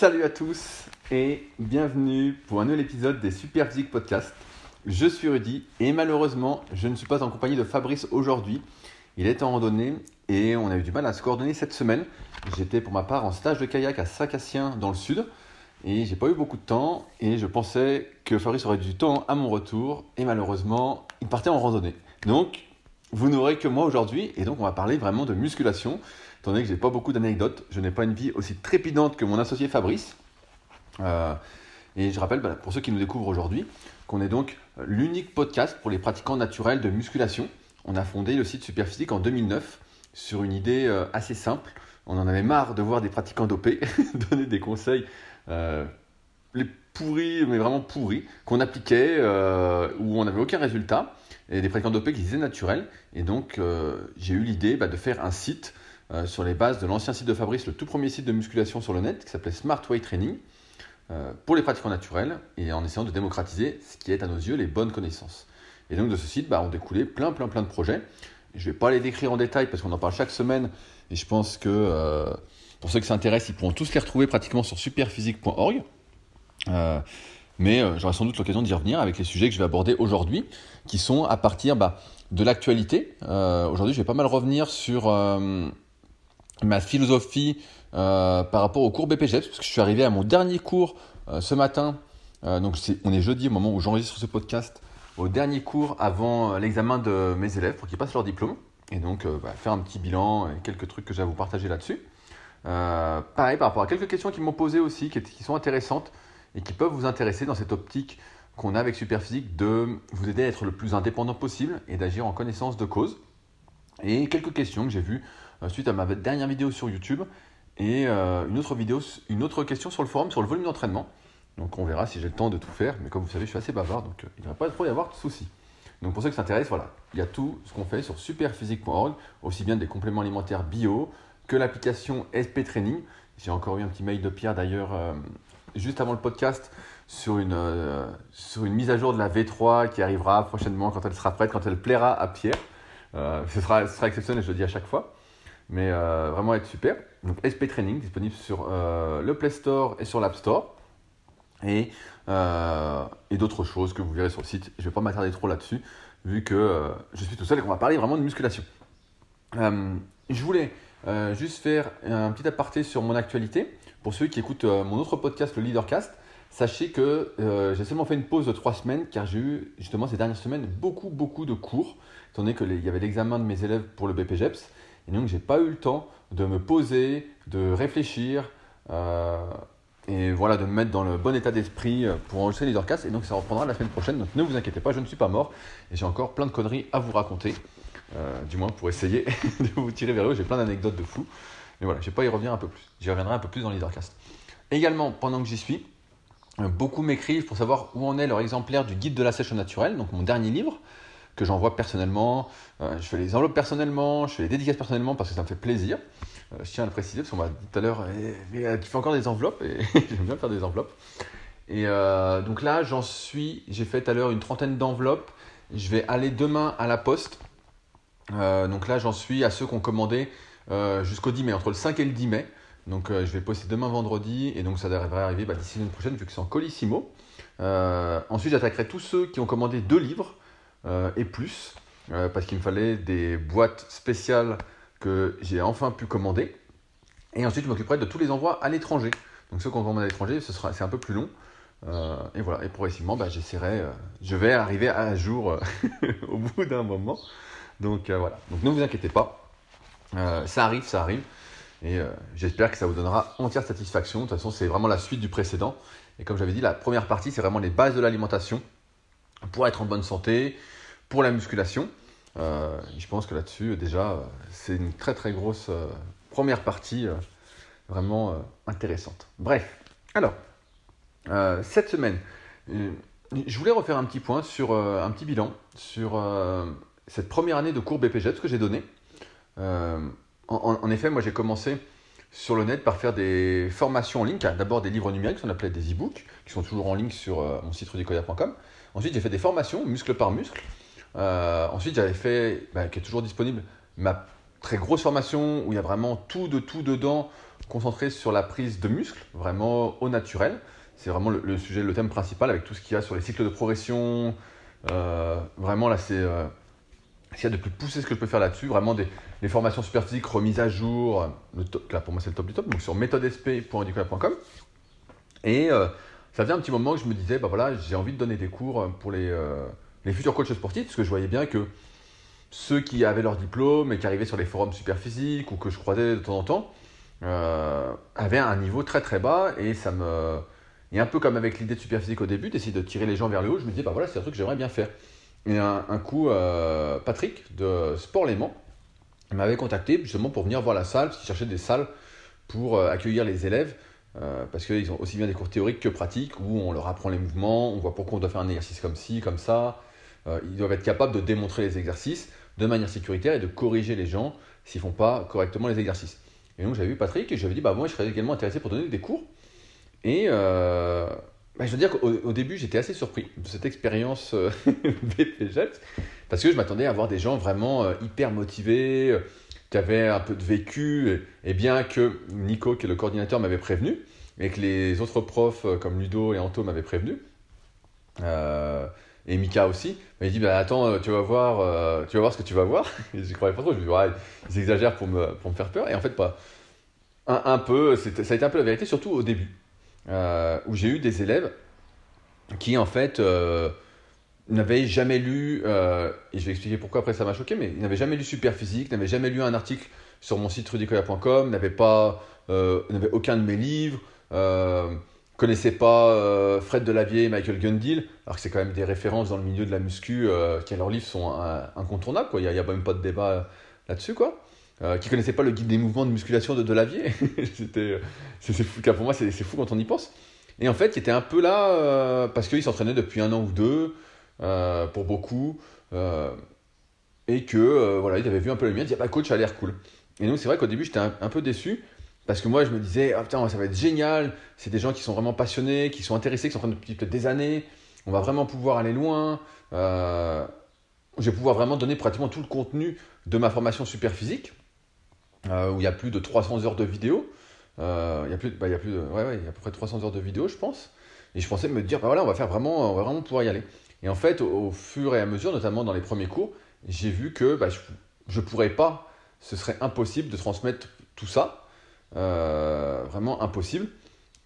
Salut à tous et bienvenue pour un nouvel épisode des Super Physique Podcast. Je suis Rudy et malheureusement, je ne suis pas en compagnie de Fabrice aujourd'hui. Il est en randonnée et on a eu du mal à se coordonner cette semaine. J'étais pour ma part en stage de kayak à Sacassien dans le sud et j'ai pas eu beaucoup de temps et je pensais que Fabrice aurait du temps à mon retour et malheureusement, il partait en randonnée. Donc, vous n'aurez que moi aujourd'hui et donc on va parler vraiment de musculation étant donné que j'ai pas beaucoup d'anecdotes, je n'ai pas une vie aussi trépidante que mon associé Fabrice. Euh, et je rappelle, pour ceux qui nous découvrent aujourd'hui, qu'on est donc l'unique podcast pour les pratiquants naturels de musculation. On a fondé le site Superphysique en 2009 sur une idée euh, assez simple. On en avait marre de voir des pratiquants dopés donner des conseils euh, les pourris, mais vraiment pourris, qu'on appliquait où on n'avait aucun résultat, et des pratiquants dopés qui disaient naturels. Et donc, j'ai eu l'idée bah, de faire un site euh, sur les bases de l'ancien site de Fabrice, le tout premier site de musculation sur le net, qui s'appelait Smart Way Training, euh, pour les pratiquants naturels, et en essayant de démocratiser ce qui est à nos yeux les bonnes connaissances. Et donc de ce site, bah, on découlait plein, plein, plein de projets. Je ne vais pas les décrire en détail parce qu'on en parle chaque semaine, et je pense que euh, pour ceux qui s'intéressent, ils pourront tous les retrouver pratiquement sur superphysique.org. mais j'aurai sans doute l'occasion d'y revenir avec les sujets que je vais aborder aujourd'hui, qui sont à partir bah, de l'actualité. aujourd'hui, je vais pas mal revenir sur ma philosophie euh, par rapport au cours BPGEPS, parce que je suis arrivé à mon dernier cours euh, ce matin. Euh, donc on est jeudi au moment où j'enregistre ce podcast, au dernier cours avant l'examen de mes élèves pour qu'ils passent leur diplôme. Et donc bah, faire un petit bilan et quelques trucs que j'ai à vous partager là-dessus. pareil par rapport à quelques questions qui m'ont posées aussi, qui, sont intéressantes et qui peuvent vous intéresser dans cette optique qu'on a avec Superphysique de vous aider à être le plus indépendant possible et d'agir en connaissance de cause. Et quelques questions que j'ai vues euh, suite à ma dernière vidéo sur YouTube et euh, une autre vidéo, une autre question sur le forum sur le volume d'entraînement. Donc on verra si j'ai le temps de tout faire, mais comme vous savez, je suis assez bavard, donc euh, il ne va pas y avoir de soucis. Donc pour ceux qui s'intéressent, voilà, il y a tout ce qu'on fait sur superphysique.org, aussi bien des compléments alimentaires bio que l'application SP Training. J'ai encore eu un petit mail de Pierre d'ailleurs juste avant le podcast sur une, sur une mise à jour de la V3 qui arrivera prochainement quand elle sera prête, quand elle plaira à Pierre. ce, sera, ce sera exceptionnel, je le dis à chaque fois mais euh, vraiment être super. Donc SP Training, disponible sur euh, le Play Store et sur l'App Store. Et, euh, et d'autres choses que vous verrez sur le site. Je ne vais pas m'attarder trop là-dessus, vu que je suis tout seul et qu'on va parler vraiment de musculation. je voulais juste faire un petit aparté sur mon actualité. Pour ceux qui écoutent mon autre podcast, le Leadercast, sachez que j'ai seulement fait une pause de trois semaines car j'ai eu justement ces dernières semaines beaucoup, beaucoup de cours, étant donné qu'il y avait l'examen de mes élèves pour le BPGEPS. Et donc, j'ai pas eu le temps de me poser, de réfléchir, euh, et voilà, de me mettre dans le bon état d'esprit euh, pour enregistrer Leadercast. Et donc, ça reprendra la semaine prochaine. Donc, ne vous inquiétez pas, je ne suis pas mort. Et j'ai encore plein de conneries à vous raconter. Euh, du moins, pour essayer de vous tirer vers eux. J'ai plein d'anecdotes de fou. Mais voilà, je vais pas y revenir un peu plus. J'y reviendrai un peu plus dans Leadercast. Également, pendant que j'y suis, beaucoup m'écrivent pour savoir où en est leur exemplaire du guide de la sèche naturelle, donc mon dernier livre que j'envoie personnellement. Euh, je fais les enveloppes personnellement, je fais les dédicaces personnellement parce que ça me fait plaisir. Euh, je tiens à le préciser parce qu'on m'a dit tout à l'heure, eh, euh, tu fais encore des enveloppes et j'aime bien faire des enveloppes. Et donc là, j'en suis, j'ai fait tout à l'heure une trentaine d'enveloppes. Je vais aller demain à la poste. donc là, j'en suis à ceux qui ont commandé jusqu'au 10 mai, entre le 5 et le 10 mai. Donc je vais poster demain vendredi et donc ça devrait arriver bah, d'ici l'année prochaine vu que c'est en colissimo. ensuite, j'attaquerai tous ceux qui ont commandé deux livres. Euh, et plus, euh, parce qu'il me fallait des boîtes spéciales que j'ai enfin pu commander. Et ensuite, je m'occuperai de tous les envois à l'étranger. Donc ceux qu'on commande à l'étranger, c'est un peu plus long. Euh, et voilà, et progressivement, bah, j'essaierai, je vais arriver à jour au bout d'un moment. Donc voilà, donc ne vous inquiétez pas, ça arrive, ça arrive. Et j'espère que ça vous donnera entière satisfaction. De toute façon, c'est vraiment la suite du précédent. Et comme j'avais dit, la première partie, c'est vraiment les bases de l'alimentation pour être en bonne santé, pour la musculation. Euh, je pense que là-dessus, déjà, c'est une très très grosse euh, première partie euh, vraiment intéressante. Bref, alors, cette semaine, je voulais refaire un petit point sur un petit bilan sur cette première année de cours BPG, ce que j'ai donné. En, effet, moi j'ai commencé sur le net par faire des formations en ligne, d'abord des livres numériques, qu'on appelait des e-books, qui sont toujours en ligne sur mon site rudicoya.com. Ensuite, j'ai fait des formations, muscle par muscle. Euh, ensuite, j'avais fait, bah, qui est toujours disponible, ma très grosse formation où il y a vraiment tout de tout dedans concentré sur la prise de muscles, vraiment au naturel. C'est vraiment le, sujet, le thème principal avec tout ce qu'il y a sur les cycles de progression. vraiment, là, c'est s'il y a de plus poussé ce que je peux faire là-dessus, vraiment des, les formations super physiques remises à jour, là pour moi c'est le top du top, donc sur méthodesp.educola.com. Et euh, ça faisait un petit moment que je me disais, bah voilà, j'ai envie de donner des cours pour les, euh, les futurs coachs sportifs, parce que je voyais bien que ceux qui avaient leur diplôme et qui arrivaient sur les forums super physiques ou que je croisais de temps en temps, euh, avaient un niveau très très bas et ça me. Un peu comme avec l'idée de super physique au début, d'essayer de tirer les gens vers le haut, je me disais, bah voilà, c'est un truc que j'aimerais bien faire. Et un, coup, euh, Patrick de Sport Léman m'avait contacté justement pour venir voir la salle, parce qu'il cherchait des salles pour euh, accueillir les élèves, euh, parce qu'ils ont aussi bien des cours théoriques que pratiques, où on leur apprend les mouvements, on voit pourquoi on doit faire un exercice comme ci, comme ça. ils doivent être capables de démontrer les exercices de manière sécuritaire et de corriger les gens s'ils ne font pas correctement les exercices. Et donc j'avais vu Patrick et j'avais dit, bah moi je serais également intéressé pour donner des cours. Et bah, je veux dire qu'au début, j'étais assez surpris de cette expérience euh, parce que je m'attendais à voir des gens vraiment euh, hyper motivés, euh, qui avaient un peu de vécu, et, bien que Nico, qui est le coordinateur, m'avait prévenu, et que les autres profs comme Ludo et Anto m'avaient prévenu, et Mika aussi, il dit bah, Attends, tu vas, voir, tu vas voir ce que tu vas voir. et je croyais pas trop, je me dis ouais, Ils exagèrent pour me, faire peur, et en fait, pas. Un peu, ça a été un peu la vérité, surtout au début. Euh, où j'ai eu des élèves qui en fait euh, n'avaient jamais lu, euh, et je vais expliquer pourquoi après ça m'a choqué, mais ils n'avaient jamais lu Super Physique, n'avaient jamais lu un article sur mon site rudicoya.com, n'avaient pas, n'avaient aucun de mes livres, connaissaient pas Fred Delavier et Michael Gundil, alors que c'est quand même des références dans le milieu de la muscu, qui à leurs livres sont incontournables, quoi. il n'y a, a, même pas de débat là-dessus. quoi. Euh, qui connaissaient pas le guide des mouvements de musculation de Delavier. C'était, c'est, fou, pour moi, c'est, fou quand on y pense. Et en fait, il était un peu là euh, parce qu'il s'entraînait depuis un an ou deux, euh, pour beaucoup, et que voilà, il avait vu un peu le mien, il disait bah coach, ça a l'air cool. Et donc c'est vrai qu'au début, j'étais un, peu déçu. Parce que moi, je me disais, ah putain, ça va être génial. C'est des gens qui sont vraiment passionnés, qui sont intéressés, qui sont en train depuis des années. On va vraiment pouvoir aller loin. je vais pouvoir vraiment donner pratiquement tout le contenu de ma formation super physique. Euh, où il y a plus de 300 heures de vidéo. Euh, il y a plus, bah, il y a plus de, ouais, ouais, il y a à peu près 300 heures de vidéo, je pense. Et je pensais me dire, bah voilà, on va faire vraiment, on va vraiment pouvoir y aller. Et en fait, au, fur et à mesure, notamment dans les premiers cours, j'ai vu que bah, je ne pourrais pas, ce serait impossible de transmettre tout ça. Euh, vraiment impossible.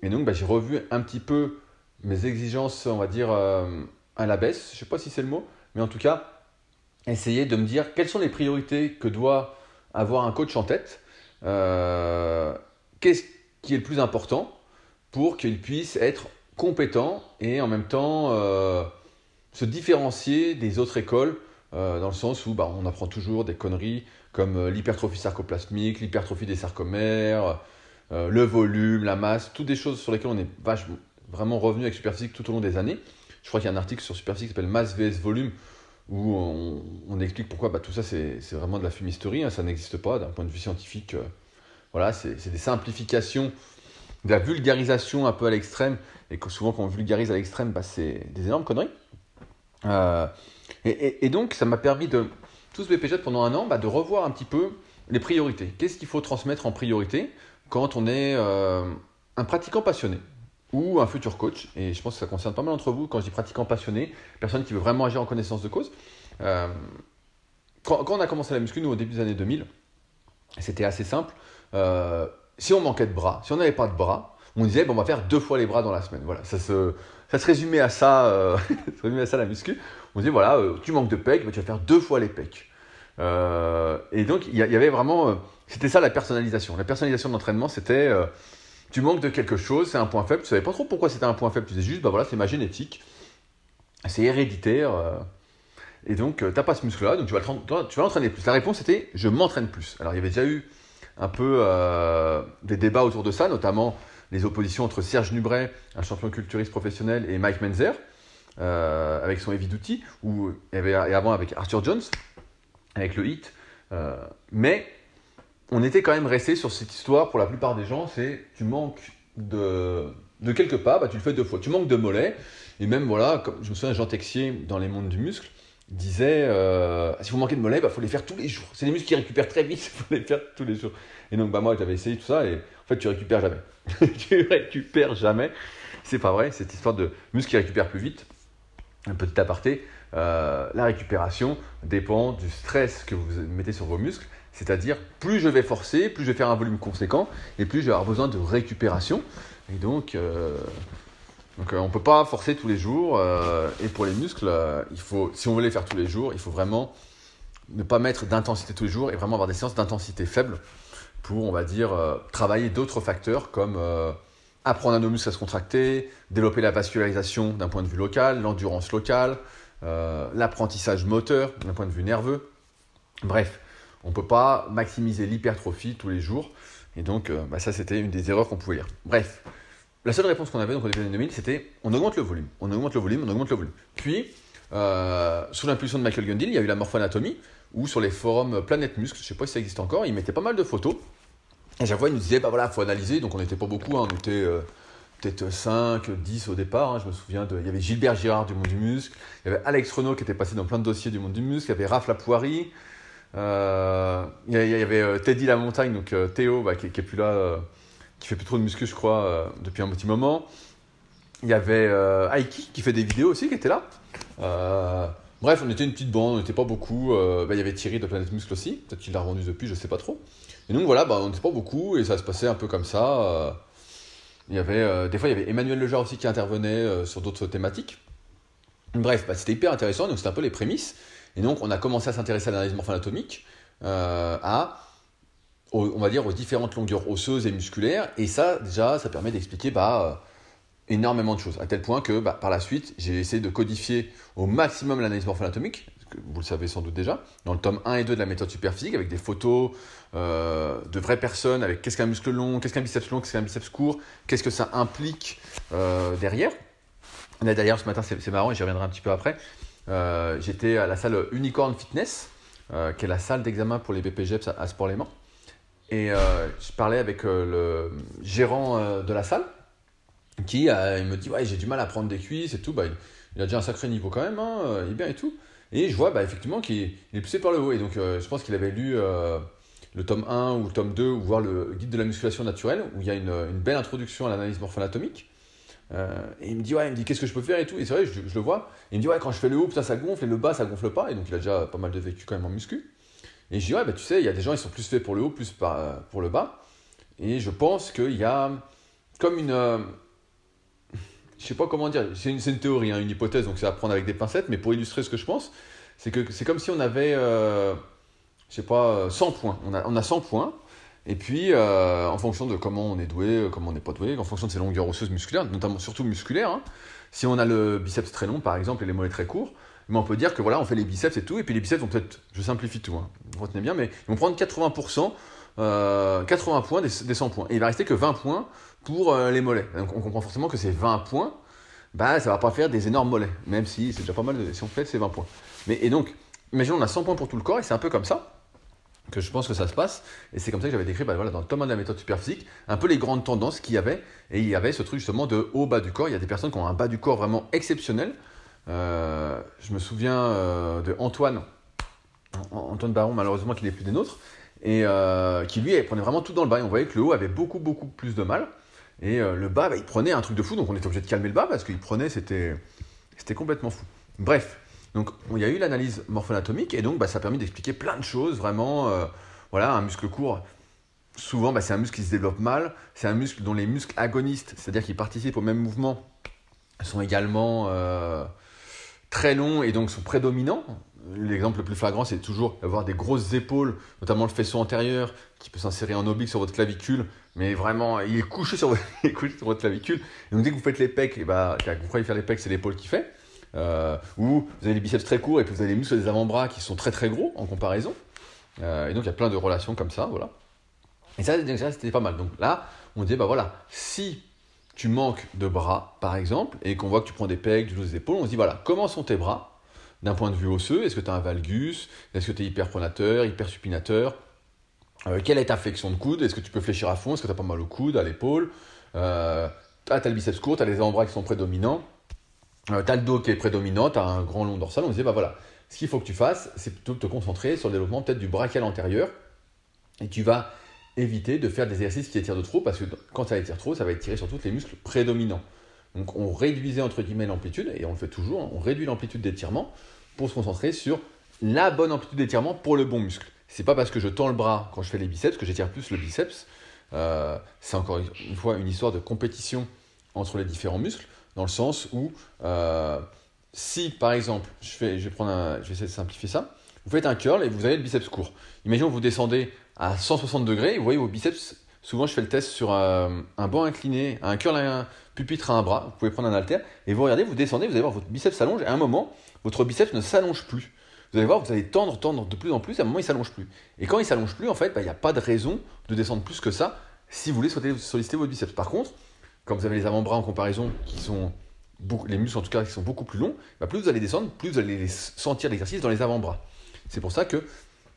Et donc, bah, j'ai revu un petit peu mes exigences, on va dire, à la baisse. Je ne sais pas si c'est le mot, mais en tout cas, essayer de me dire quelles sont les priorités que doit avoir un coach en tête. Euh, qu'est-ce qui est le plus important pour qu'il puisse être compétent et en même temps euh, se différencier des autres écoles euh, dans le sens où bah, on apprend toujours des conneries comme l'hypertrophie sarcoplasmique, l'hypertrophie des sarcomères, le volume, la masse, toutes des choses sur lesquelles on est vraiment revenu avec Superphysique tout au long des années. Je crois qu'il y a un article sur Superphysique qui s'appelle Masse vs Volume où on, explique pourquoi bah, tout ça c'est vraiment de la fumisterie, hein, ça n'existe pas d'un point de vue scientifique. Euh, voilà, c'est des simplifications, de la vulgarisation un peu à l'extrême, et que souvent quand on vulgarise à l'extrême, bah, c'est des énormes conneries. Euh, et, donc ça m'a permis de, tout ce BPJ pendant un an, bah, de revoir un petit peu les priorités. Qu'est-ce qu'il faut transmettre en priorité quand on est euh, un pratiquant passionné? Ou un futur coach, et je pense que ça concerne pas mal d'entre vous, quand je dis pratiquant passionné, personne qui veut vraiment agir en connaissance de cause. Euh, quand, on a commencé la muscu, nous, au début des années 2000, c'était assez simple. Euh, si on manquait de bras, si on n'avait pas de bras, on disait, bon, on va faire deux fois les bras dans la semaine. Voilà, ça se, ça se résumait à ça, euh, résumait à ça la muscu. On disait, voilà, tu manques de pecs, tu vas faire deux fois les pecs. et donc, il y, avait vraiment, c'était ça la personnalisation. La personnalisation de l'entraînement, c'était tu manques de quelque chose, c'est un point faible, tu savais pas trop pourquoi c'était un point faible, tu disais juste, bah voilà, c'est ma génétique, c'est héréditaire, euh, et donc euh, tu n'as pas ce muscle-là, donc tu vas, l'entraîner plus. La réponse était, je m'entraîne plus. Alors il y avait déjà eu un peu euh, des débats autour de ça, notamment les oppositions entre Serge Nubret, un champion culturiste professionnel, et Mike Menzer, avec son heavy duty, ou, et avant avec Arthur Jones, avec le hit. mais on était quand même resté sur cette histoire pour la plupart des gens, c'est tu manques de, de quelques pas, bah, tu le fais deux fois. Tu manques de mollets, et même voilà, comme je me souviens Jean Texier dans Les Mondes du Muscle, disait si vous manquez de mollets, il bah, faut les faire tous les jours. C'est des muscles qui récupèrent très vite, il faut les faire tous les jours. Et donc, bah, moi, j'avais essayé tout ça et en fait, tu récupères jamais. tu récupères jamais. C'est pas vrai, cette histoire de muscles qui récupèrent plus vite. Un petit aparté, euh, la récupération dépend du stress que vous mettez sur vos muscles. C'est-à-dire, plus je vais forcer, plus je vais faire un volume conséquent, et plus je vais avoir besoin de récupération. Et donc, euh, euh, on ne peut pas forcer tous les jours. et pour les muscles, si on veut les faire tous les jours, il faut vraiment ne pas mettre d'intensité tous les jours et vraiment avoir des séances d'intensité faible pour, on va dire, travailler d'autres facteurs comme apprendre à nos muscles à se contracter, développer la vascularisation d'un point de vue local, l'endurance locale, euh, l'apprentissage moteur d'un point de vue nerveux. Bref, on ne peut pas maximiser l'hypertrophie tous les jours. Et donc, euh, bah, ça, c'était une des erreurs qu'on pouvait lire. Bref, la seule réponse qu'on avait donc, au début des années 2000, c'était on augmente le volume, on augmente le volume, on augmente le volume. Puis, euh, sous l'impulsion de Michael Gundil, il y a eu la morphoanatomie, où sur les forums Planète Muscle, je ne sais pas si ça existe encore, il mettait pas mal de photos. Et chaque fois, il nous disait, bah voilà, faut analyser. Donc, on n'était pas beaucoup, hein, on était peut-être 5, 10 au départ. Hein, je me souviens, de, il y avait Gilbert Girard du Monde du Muscle, il y avait Alex Renault qui était passé dans plein de dossiers du Monde du Muscle, il y avait Raph Lapoirie, euh, il, y avait euh, Teddy La Montagne, donc euh, Théo, bah, qui, qui, est plus là, qui fait plus trop de muscu, je crois, depuis un petit moment. Il y avait Aiki qui fait des vidéos aussi, qui était là. bref, on était une petite bande, on n'était pas beaucoup. Bah, il y avait Thierry de Planète Muscle aussi, peut-être qu'il l'a rendu depuis, je sais pas trop. Et donc voilà, bah, on n'était pas beaucoup et ça se passait un peu comme ça. Y avait, euh, des fois, il y avait Emmanuel Lejar aussi qui intervenait euh, sur d'autres thématiques. Bref, bah, c'était hyper intéressant, donc c'était un peu les prémices. Et donc, on a commencé à s'intéresser à l'analyse morpho-anatomique, euh, à, on va dire, aux différentes longueurs osseuses et musculaires. Et ça, déjà, ça permet d'expliquer bah, énormément de choses. À tel point que, bah, par la suite, j'ai essayé de codifier au maximum l'analyse morpho-anatomique, vous le savez sans doute déjà, dans le tome 1 et 2 de la méthode superphysique, avec des photos euh, de vraies personnes, avec qu'est-ce qu'un muscle long, qu'est-ce qu'un biceps long, qu'est-ce qu'un biceps court, qu'est-ce que ça implique euh, derrière. D'ailleurs, ce matin, c'est marrant, et j'y reviendrai un petit peu après, euh, j'étais à la salle Unicorn Fitness, qui est la salle d'examen pour les BPGEPS à, Sport-Léman, et je parlais avec le gérant de la salle, qui me dit, ouais, j'ai du mal à prendre des cuisses et tout, bah, il, a déjà un sacré niveau quand même, hein, il est bien et tout. Et je vois bah, effectivement qu'il est poussé par le haut. Et donc, euh, je pense qu'il avait lu euh, le tome 1 ou le tome 2, ou voir le guide de la musculation naturelle, où il y a une, belle introduction à l'analyse morpho-anatomique. Euh, et il me dit, ouais, il me dit, qu'est-ce que je peux faire et tout. Et c'est vrai, je, le vois. il me dit, ouais, quand je fais le haut, ça, ça gonfle, et le bas, ça gonfle pas. Et donc, il a déjà pas mal de vécu quand même en muscu. Et je dis, ouais, bah, tu sais, il y a des gens, ils sont plus faits pour le haut, plus pour le bas. Et je pense qu'il y a comme une. je sais pas comment dire, c'est une, une, théorie, hein, une hypothèse, donc c'est à prendre avec des pincettes, mais pour illustrer ce que je pense, c'est que c'est comme si on avait, euh, je sais pas, 100 points. On a, on a 100 points, et puis euh, en fonction de comment on est doué, comment on n'est pas doué, en fonction de ses longueurs osseuses musculaires, notamment surtout musculaires, hein. si on a le biceps très long par exemple et les mollets très courts, mais on peut dire que voilà, on fait les biceps et tout, et puis les biceps vont peut-être, je simplifie tout, hein, retenez bien, mais ils vont prendre 80%, 80 euh, points des, 100 points. Et il va rester que 20 points pour les mollets. Donc on comprend forcément que ces 20 points, bah, ça va pas faire des énormes mollets, même si c'est déjà pas mal si on fait ces 20 points. Mais, et donc, imaginons on a 100 points pour tout le corps, et c'est un peu comme ça que je pense que ça se passe, et c'est comme ça que j'avais décrit bah, voilà, dans le tome 1 de la méthode superphysique, un peu les grandes tendances qu'il y avait, et il y avait ce truc justement de haut-bas du corps, il y a des personnes qui ont un bas du corps vraiment exceptionnel, euh, je me souviens euh, de Antoine, Antoine Baron malheureusement qui n'est plus des nôtres, et euh, qui lui prenait vraiment tout dans le bas, et on voyait que le haut avait beaucoup beaucoup plus de mal, et le bas, bah, il prenait un truc de fou, donc on était obligé de calmer le bas, parce qu'il prenait, c'était complètement fou. Bref, donc il y a eu l'analyse morpho-anatomique et donc bah, ça a permis d'expliquer plein de choses, vraiment. Euh, voilà, un muscle court, souvent bah, c'est un muscle qui se développe mal, c'est un muscle dont les muscles agonistes, c'est-à-dire qui participent au même mouvement, sont également euh, très longs et donc sont prédominants. L'exemple le plus flagrant, c'est toujours d'avoir des grosses épaules, notamment le faisceau antérieur, qui peut s'insérer en oblique sur votre clavicule, mais vraiment, il est couché sur, votre, clavicule. Donc dès que vous faites les pecs, et bah, vous croyez faire les pecs, c'est l'épaule qui fait. Euh, où vous avez des biceps très courts et puis vous avez des muscles des avant-bras qui sont très très gros en comparaison. Euh, et donc il y a plein de relations comme ça, voilà. Et ça, c'était pas mal. Donc là, on dit, bah voilà, si tu manques de bras, par exemple, et qu'on voit que tu prends des pecs, du dos des épaules, on se dit, voilà, comment sont tes bras d'un point de vue osseux? Est-ce que tu as un valgus? Est-ce que tu es hyperpronateur, hypersupinateur euh, Quelle est ta flexion de coude? Est-ce que tu peux fléchir à fond? Est-ce que tu as pas mal au coude, à l'épaule? Euh, Ah, tu as le biceps court, tu as les avant-bras qui sont prédominants. Euh, t'as le dos qui est prédominant, t'as un grand long dorsal, on disait, bah voilà, ce qu'il faut que tu fasses, c'est plutôt te concentrer sur le développement peut-être du brachial antérieur. Et tu vas éviter de faire des exercices qui étirent de trop, parce que quand ça étire trop, ça va étirer sur tous les muscles prédominants. Donc on réduisait entre guillemets l'amplitude, et on le fait toujours, on réduit l'amplitude d'étirement pour se concentrer sur la bonne amplitude d'étirement pour le bon muscle. C'est pas parce que je tends le bras quand je fais les biceps que j'étire plus le biceps. Euh, c'est encore une fois une histoire de compétition entre les différents muscles, dans le sens où euh, si par exemple, je, vais prendre je vais essayer de simplifier ça, vous faites un curl et vous avez le biceps court. Imaginons que vous descendez à 160 degrés, vous voyez vos biceps, souvent je fais le test sur un, banc incliné, un curl, un pupitre à un bras, vous pouvez prendre un haltère, et vous regardez, vous descendez, vous allez voir votre biceps s'allonge, et à un moment, votre biceps ne s'allonge plus. Vous allez voir, vous allez tendre, tendre de plus en plus, et à un moment, il s'allonge plus. Et quand il s'allonge plus, en fait, bah, il n'y a pas de raison de descendre plus que ça si vous voulez solliciter votre biceps. Par contre, quand vous avez les avant-bras en comparaison qui sont les muscles en tout cas qui sont beaucoup plus longs, bah, plus vous allez descendre, plus vous allez sentir l'exercice dans les avant-bras. C'est pour ça que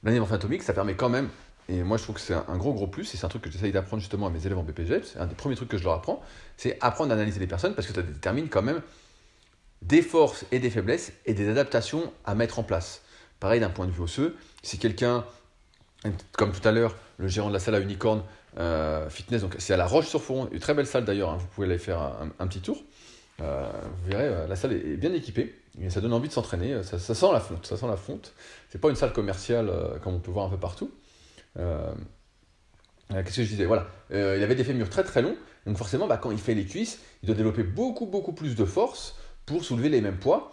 l'animation atomique, ça permet quand même et moi, je trouve que c'est un gros, gros plus, et c'est un truc que j'essaye d'apprendre justement à mes élèves en BPG. C'est un des premiers trucs que je leur apprends, c'est apprendre à analyser les personnes parce que ça détermine quand même des forces et des faiblesses et des adaptations à mettre en place. Pareil d'un point de vue osseux, si quelqu'un, comme tout à l'heure, le gérant de la salle à unicorn euh, fitness, donc c'est à la Roche-sur-Foron, une très belle salle d'ailleurs, hein, vous pouvez aller faire un, petit tour. Euh, vous verrez, euh, la salle est bien équipée et ça donne envie de s'entraîner. Ça, sent la fonte, ça sent la fonte. C'est pas une salle commerciale comme on peut voir un peu partout. Qu'est-ce que je disais? Voilà, il avait des fémurs très très longs, donc forcément, bah, quand il fait les cuisses, il doit développer beaucoup beaucoup plus de force pour soulever les mêmes poids.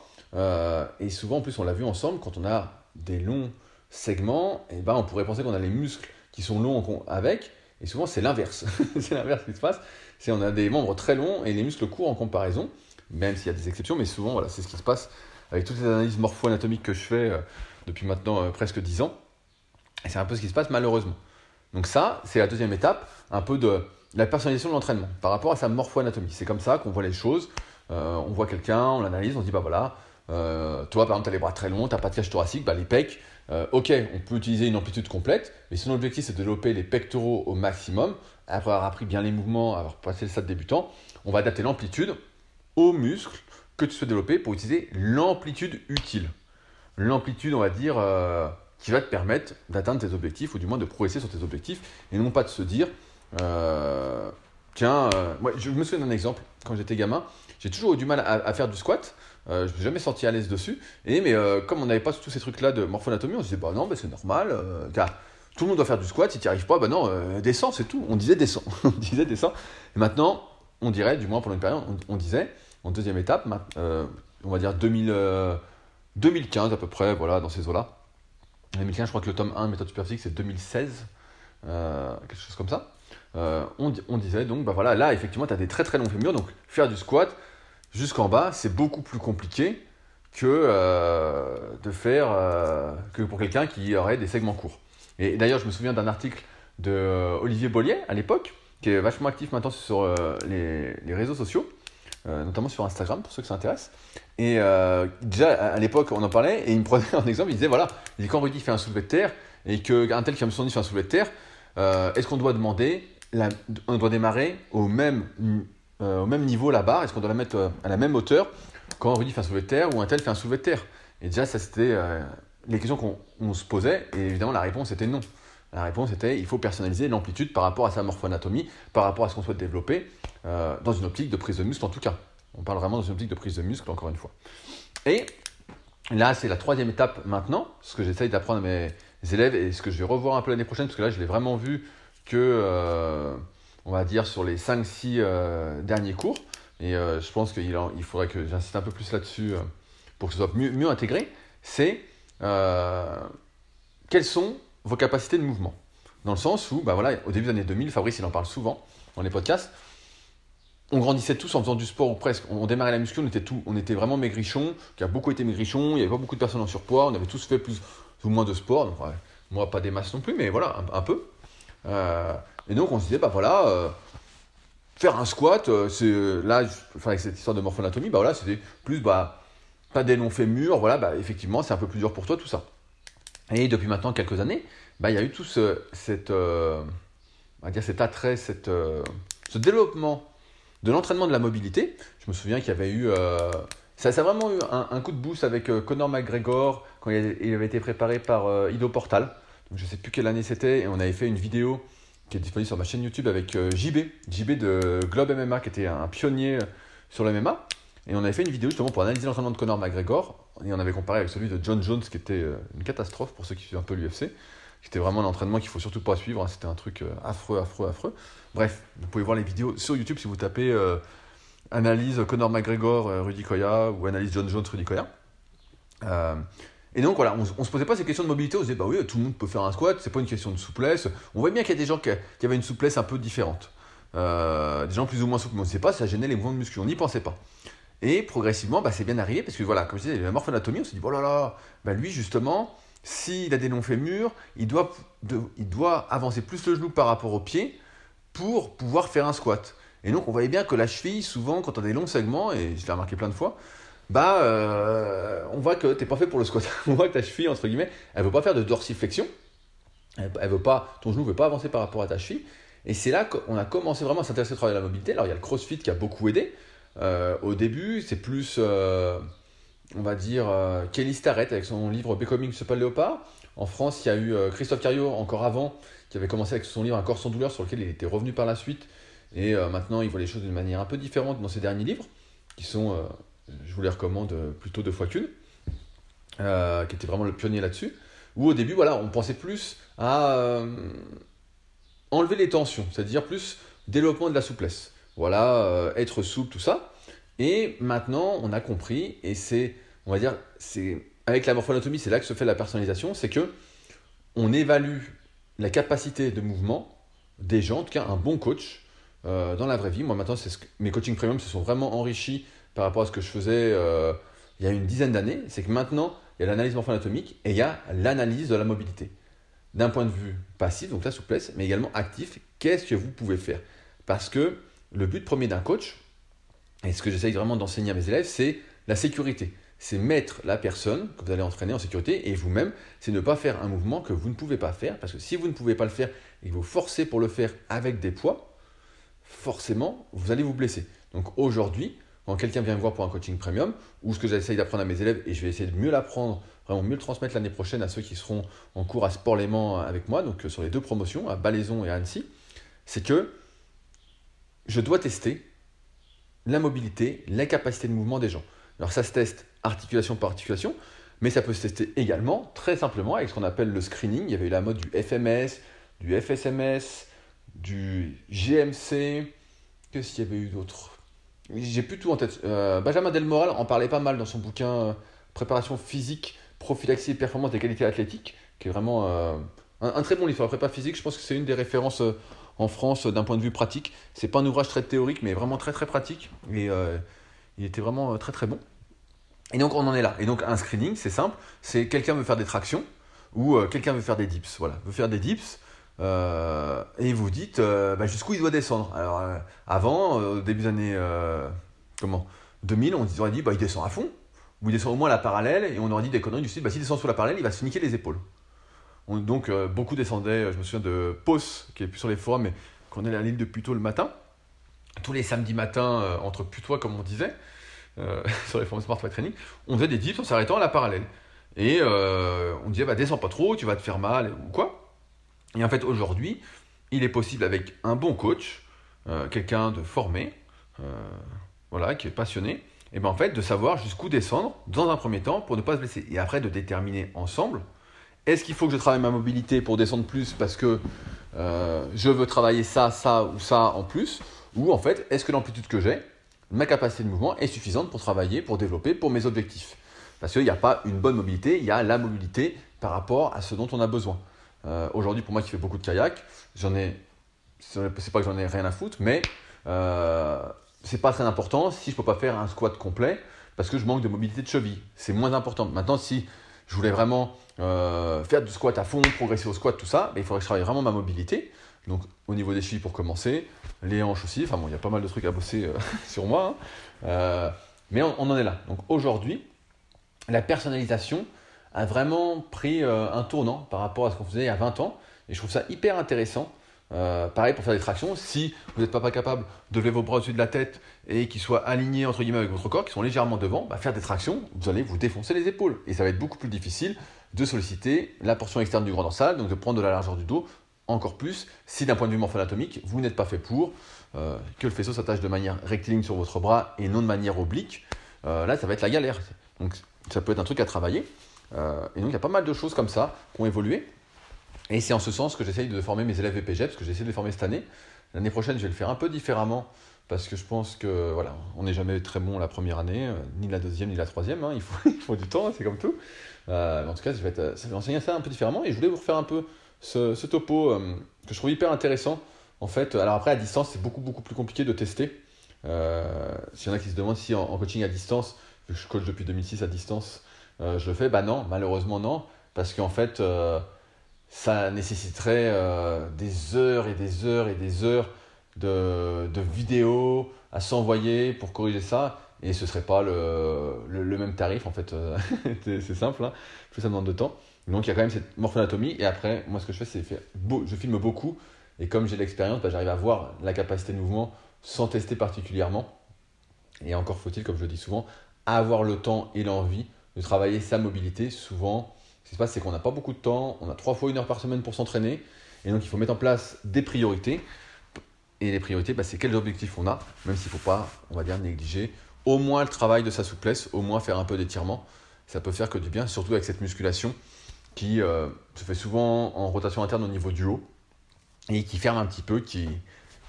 et souvent, en plus, on l'a vu ensemble, quand on a des longs segments, et ben, on pourrait penser qu'on a les muscles qui sont longs avec, et souvent c'est l'inverse. c'est l'inverse qui se passe. C'est on a des membres très longs et les muscles courts en comparaison, même s'il y a des exceptions, mais souvent voilà, c'est ce qui se passe avec toutes les analyses morpho-anatomiques que je fais depuis maintenant presque 10 ans. Et c'est un peu ce qui se passe malheureusement. Donc ça, c'est la deuxième étape, un peu de la personnalisation de l'entraînement par rapport à sa morpho-anatomie. C'est comme ça qu'on voit les choses. Euh, on voit quelqu'un, on l'analyse, on se dit, bah voilà, euh, toi par exemple, tu as les bras très longs, tu pas de cage thoracique, bah les pecs, euh, ok, on peut utiliser une amplitude complète, mais si l'objectif c'est de développer les pectoraux au maximum, après avoir appris bien les mouvements, avoir passé le stade débutant, on va adapter l'amplitude aux muscles que tu souhaites développer pour utiliser l'amplitude utile. L'amplitude, on va dire, qui va te permettre d'atteindre tes objectifs ou du moins de progresser sur tes objectifs et non pas de se dire euh, tiens, euh, je me souviens d'un exemple quand j'étais gamin, j'ai toujours eu du mal à, faire du squat. Euh, je ne suis jamais sorti à l'aise dessus. Et mais comme on n'avait pas tous ces trucs-là de morphonatomie, on se disait bah non, bah, c'est normal. car tout le monde doit faire du squat. Si tu n'y arrives pas, bah non, descends, c'est tout. On disait descends. on disait descends. Et maintenant, on dirait, du moins pendant une période, on, disait en deuxième étape, on va dire 2000, 2015 à peu près, voilà, dans ces eaux-là 2015, je crois que le tome 1 méthode superphysique, c'est 2016, euh, quelque chose comme ça. Euh, on, disait donc, bah voilà, là, effectivement, tu as des très très longs fémurs, donc faire du squat jusqu'en bas, c'est beaucoup plus compliqué que euh, de faire que pour quelqu'un qui aurait des segments courts. Et d'ailleurs, je me souviens d'un article de Olivier Bollier à l'époque, qui est vachement actif maintenant sur les, réseaux sociaux, notamment sur Instagram pour ceux que ça intéresse. Et euh, déjà, à l'époque, on en parlait, et il me prenait un exemple, il disait, voilà, il quand Rudy fait un soulevé de terre, et qu'un tel qui a son fait un soulevé de terre, euh, est-ce qu'on doit demander, on doit démarrer au même, euh, au même niveau la barre, est-ce qu'on doit la mettre à la même hauteur quand Rudy fait un soulevé de terre ou un tel fait un soulevé de terre? Et déjà, ça c'était les questions qu'on se posait, et évidemment la réponse était non. La réponse était il faut personnaliser l'amplitude par rapport à sa morphoanatomie, par rapport à ce qu'on souhaite développer, dans une optique de prise de muscle en tout cas. On parle vraiment dans une optique de prise de muscle, encore une fois. Et là, c'est la troisième étape maintenant, ce que j'essaye d'apprendre à mes élèves et ce que je vais revoir un peu l'année prochaine, parce que là, je l'ai vraiment vu que, euh, on va dire, sur les 5-6 euh, derniers cours. Et euh, je pense qu'il il faudrait que j'insiste un peu plus là-dessus pour que ce soit mieux, mieux intégré. C'est quelles sont vos capacités de mouvement? Dans le sens où, bah voilà, au début des années 2000, Fabrice, il en parle souvent dans les podcasts, on grandissait tous en faisant du sport, ou presque. On démarrait la muscu, on était, tout, on était vraiment maigrichons, qui a beaucoup été maigrichons, il n'y avait pas beaucoup de personnes en surpoids, on avait tous fait plus ou moins de sport. Donc, moi, pas des masses non plus, mais voilà, un, peu. Euh, et donc, on se disait, bah voilà, euh, faire un squat, euh, c'est là, enfin, avec cette histoire de morphonatomie, bah voilà, c'était plus, bah, pas des longs fémurs, voilà, bah, effectivement, c'est un peu plus dur pour toi, tout ça. Et depuis maintenant quelques années, bah, il y a eu tout ce, cette, on va dire cet attrait, cette, ce développement de l'entraînement de la mobilité. Je me souviens qu'il y avait eu, euh, Ça, ça a vraiment eu un, coup de boost avec Conor McGregor quand il, avait été préparé par Ido Portal. Je ne sais plus quelle année c'était, et on avait fait une vidéo qui est disponible sur ma chaîne YouTube avec JB, JB de Globe MMA, qui était un pionnier sur le MMA. Et on avait fait une vidéo justement pour analyser l'entraînement de Conor McGregor. Et on avait comparé avec celui de John Jones, qui était euh, une catastrophe pour ceux qui suivent un peu l'UFC. C'était vraiment un entraînement qu'il faut surtout pas suivre. Hein. C'était un truc euh, affreux, affreux, affreux. Bref, vous pouvez voir les vidéos sur YouTube si vous tapez euh, analyse Conor McGregor, Rudy Koya ou analyse John Jones, Rudy Koya. Et donc voilà, on, ne se posait pas ces questions de mobilité. On se disait, bah oui, tout le monde peut faire un squat, c'est pas une question de souplesse. On voit bien qu'il y a des gens qui, avaient une souplesse un peu différente. des gens plus ou moins souples, mais on ne sait pas, ça gênait les mouvements de muscles. On n'y pensait pas. Et progressivement, bah, c'est bien arrivé parce que voilà, comme je disais, la morphonatomie, on se dit, oh là là, bah, lui justement, s'il a des longs fémurs, il doit, il doit avancer plus le genou par rapport au pied pour pouvoir faire un squat. Et donc on voyait bien que la cheville, souvent quand on a des longs segments, et je l'ai remarqué plein de fois, bah euh, on voit que tu n'es pas fait pour le squat. on voit que ta cheville, entre guillemets, elle veut pas faire de dorsiflexion. Elle, veut pas, ton genou ne veut pas avancer par rapport à ta cheville. Et c'est là qu'on a commencé vraiment à s'intéresser au travail de la mobilité. Alors il y a le crossfit qui a beaucoup aidé. Euh, au début, c'est plus, euh, on va dire, Kelly Starrett avec son livre Becoming Super Léopard. En France, il y a eu Christophe Cario encore avant, qui avait commencé avec son livre Un corps sans douleur, sur lequel il était revenu par la suite. Et maintenant, il voit les choses d'une manière un peu différente dans ses derniers livres, qui sont, je vous les recommande plutôt deux fois qu'une, qui était vraiment le pionnier là-dessus. Où au début, voilà, on pensait plus à enlever les tensions, c'est-à-dire plus développement de la souplesse voilà, euh, être souple, tout ça. Et maintenant, on a compris, et c'est, on va dire, c'est avec la morphoanatomie, c'est là que se fait la personnalisation, c'est que on évalue la capacité de mouvement des gens, en tout cas un bon coach euh, dans la vraie vie. Moi maintenant, c'est mes coachings premium se sont vraiment enrichis par rapport à ce que je faisais euh, il y a une dizaine d'années. C'est que maintenant, il y a l'analyse morphoanatomique et il y a l'analyse de la mobilité. D'un point de vue passif, donc la souplesse, mais également actif, qu'est-ce que vous pouvez faire? Parce que le but premier d'un coach, et ce que j'essaye vraiment d'enseigner à mes élèves, c'est la sécurité. C'est mettre la personne que vous allez entraîner en sécurité et vous-même, c'est ne pas faire un mouvement que vous ne pouvez pas faire. Parce que si vous ne pouvez pas le faire et que vous forcez pour le faire avec des poids, forcément, vous allez vous blesser. Donc aujourd'hui, quand quelqu'un vient me voir pour un coaching premium, ou ce que j'essaye d'apprendre à mes élèves, et je vais essayer de mieux l'apprendre, vraiment mieux le transmettre l'année prochaine à ceux qui seront en cours à Sport Léman avec moi, donc euh, sur les deux promotions, à Balaison et à Annecy, c'est que je dois tester la mobilité, la capacité de mouvement des gens. Alors ça se teste articulation par articulation, mais ça peut se tester également très simplement avec ce qu'on appelle le screening. Il y avait eu la mode du FMS, du FSMS, du GMC. Qu'est-ce qu'il y avait eu d'autre? J'ai plus tout en tête. Euh, Benjamin Delmoral en parlait pas mal dans son bouquin euh, Préparation physique, prophylaxie et performance des qualités athlétiques, qui est vraiment euh, un, très bon livre sur la prépa physique. Je pense que c'est une des références en France d'un point de vue pratique. C'est pas un ouvrage très théorique, mais vraiment très très pratique. Et euh, il était vraiment euh, très très bon. Et donc on en est là. Et donc un screening, c'est simple. C'est quelqu'un veut faire des tractions ou euh, quelqu'un veut faire des dips. Voilà, veut faire des dips. Et vous dites bah, jusqu'où il doit descendre. Alors avant, au début des années comment 2000, on aurait dit bah, il descend à fond. Ou il descend au moins à la parallèle. Et on aurait dit des conneries du style bah, s'il descend sur la parallèle, il va se niquer les épaules donc euh, beaucoup descendaient, je me souviens de Pos, qui est plus sur les forums, mais qu'on allait à l'île de Puto le matin. Tous les samedis matins, euh, entre Putois, comme on disait, euh, sur les forums Smart Training, on faisait des dips en s'arrêtant à la parallèle. Et on disait, bah, descends pas trop, tu vas te faire mal, ou quoi. Et en fait, aujourd'hui, il est possible avec un bon coach, quelqu'un de formé, voilà, qui est passionné, et ben en fait, de savoir jusqu'où descendre dans un premier temps pour ne pas se blesser. Et après, de déterminer ensemble est-ce qu'il faut que je travaille ma mobilité pour descendre plus parce que euh, je veux travailler ça, ça ou ça en plus Ou en fait, est-ce que l'amplitude que j'ai, ma capacité de mouvement est suffisante pour travailler, pour développer, pour mes objectifs? Parce qu'il n'y a pas une bonne mobilité, il y a la mobilité par rapport à ce dont on a besoin. Euh, aujourd'hui, pour moi qui fais beaucoup de kayak, j'en ai, c'est pas que j'en ai rien à foutre, mais euh, c'est pas très important si je peux pas faire un squat complet parce que je manque de mobilité de cheville. C'est moins important. Maintenant, si je voulais vraiment euh, faire du squat à fond, progresser au squat, tout ça, mais il faudrait que je travaille vraiment ma mobilité. Donc au niveau des chevilles pour commencer, les hanches aussi, enfin bon, il y a pas mal de trucs à bosser euh, sur moi, hein. mais on, en est là. Donc aujourd'hui, la personnalisation a vraiment pris un tournant par rapport à ce qu'on faisait il y a 20 ans, et je trouve ça hyper intéressant Euh, pareil pour faire des tractions, si vous n'êtes pas, capable de lever vos bras au-dessus de la tête et qu'ils soient alignés entre guillemets avec votre corps, qui sont légèrement devant, bah, faire des tractions, vous allez vous défoncer les épaules. Et ça va être beaucoup plus difficile de solliciter la portion externe du grand dorsal, donc de prendre de la largeur du dos encore plus si d'un point de vue morpho-anatomique, vous n'êtes pas fait pour, euh, que le faisceau s'attache de manière rectiligne sur votre bras et non de manière oblique. Euh, là, ça va être la galère. Donc ça peut être un truc à travailler. Et donc il y a pas mal de choses comme ça qui ont évolué. Et c'est en ce sens que j'essaye de former mes élèves VPG, parce que j'essaie de les former cette année. L'année prochaine, je vais le faire un peu différemment, parce que je pense que voilà, on n'est jamais très bon la première année, euh, ni la deuxième, ni la troisième. Hein. il, faut, il, faut, du temps, c'est comme tout. Euh, en tout cas, je vais, enseigner ça un peu différemment. Et je voulais vous refaire un peu ce, topo euh, que je trouve hyper intéressant. En fait, alors après, à distance, c'est beaucoup, beaucoup plus compliqué de tester. S'il y en a qui se demandent si en, en, coaching à distance, vu que je coach depuis 2006 à distance, je le fais, bah non, malheureusement non, parce qu'en fait ça nécessiterait euh, des heures et des heures et des heures de, de vidéos à s'envoyer pour corriger ça. Et ce serait pas le, le, même tarif en fait. Euh, c'est simple hein. ça demande de temps. Donc il y a quand même cette morphonatomie et après moi ce que je fais c'est je filme beaucoup. Et comme j'ai l'expérience bah, j'arrive à voir la capacité de mouvement sans tester particulièrement. Et encore faut-il comme je le dis souvent avoir le temps et l'envie de travailler sa mobilité souvent ce qui se passe, c'est qu'on n'a pas beaucoup de temps, on a trois fois une heure par semaine pour s'entraîner, et donc il faut mettre en place des priorités. Et les priorités, bah, c'est quels objectifs on a, même s'il ne faut pas, on va dire, négliger au moins le travail de sa souplesse, au moins faire un peu d'étirement. Ça peut faire que du bien, surtout avec cette musculation qui euh, se fait souvent en rotation interne au niveau du haut et qui ferme un petit peu, qui,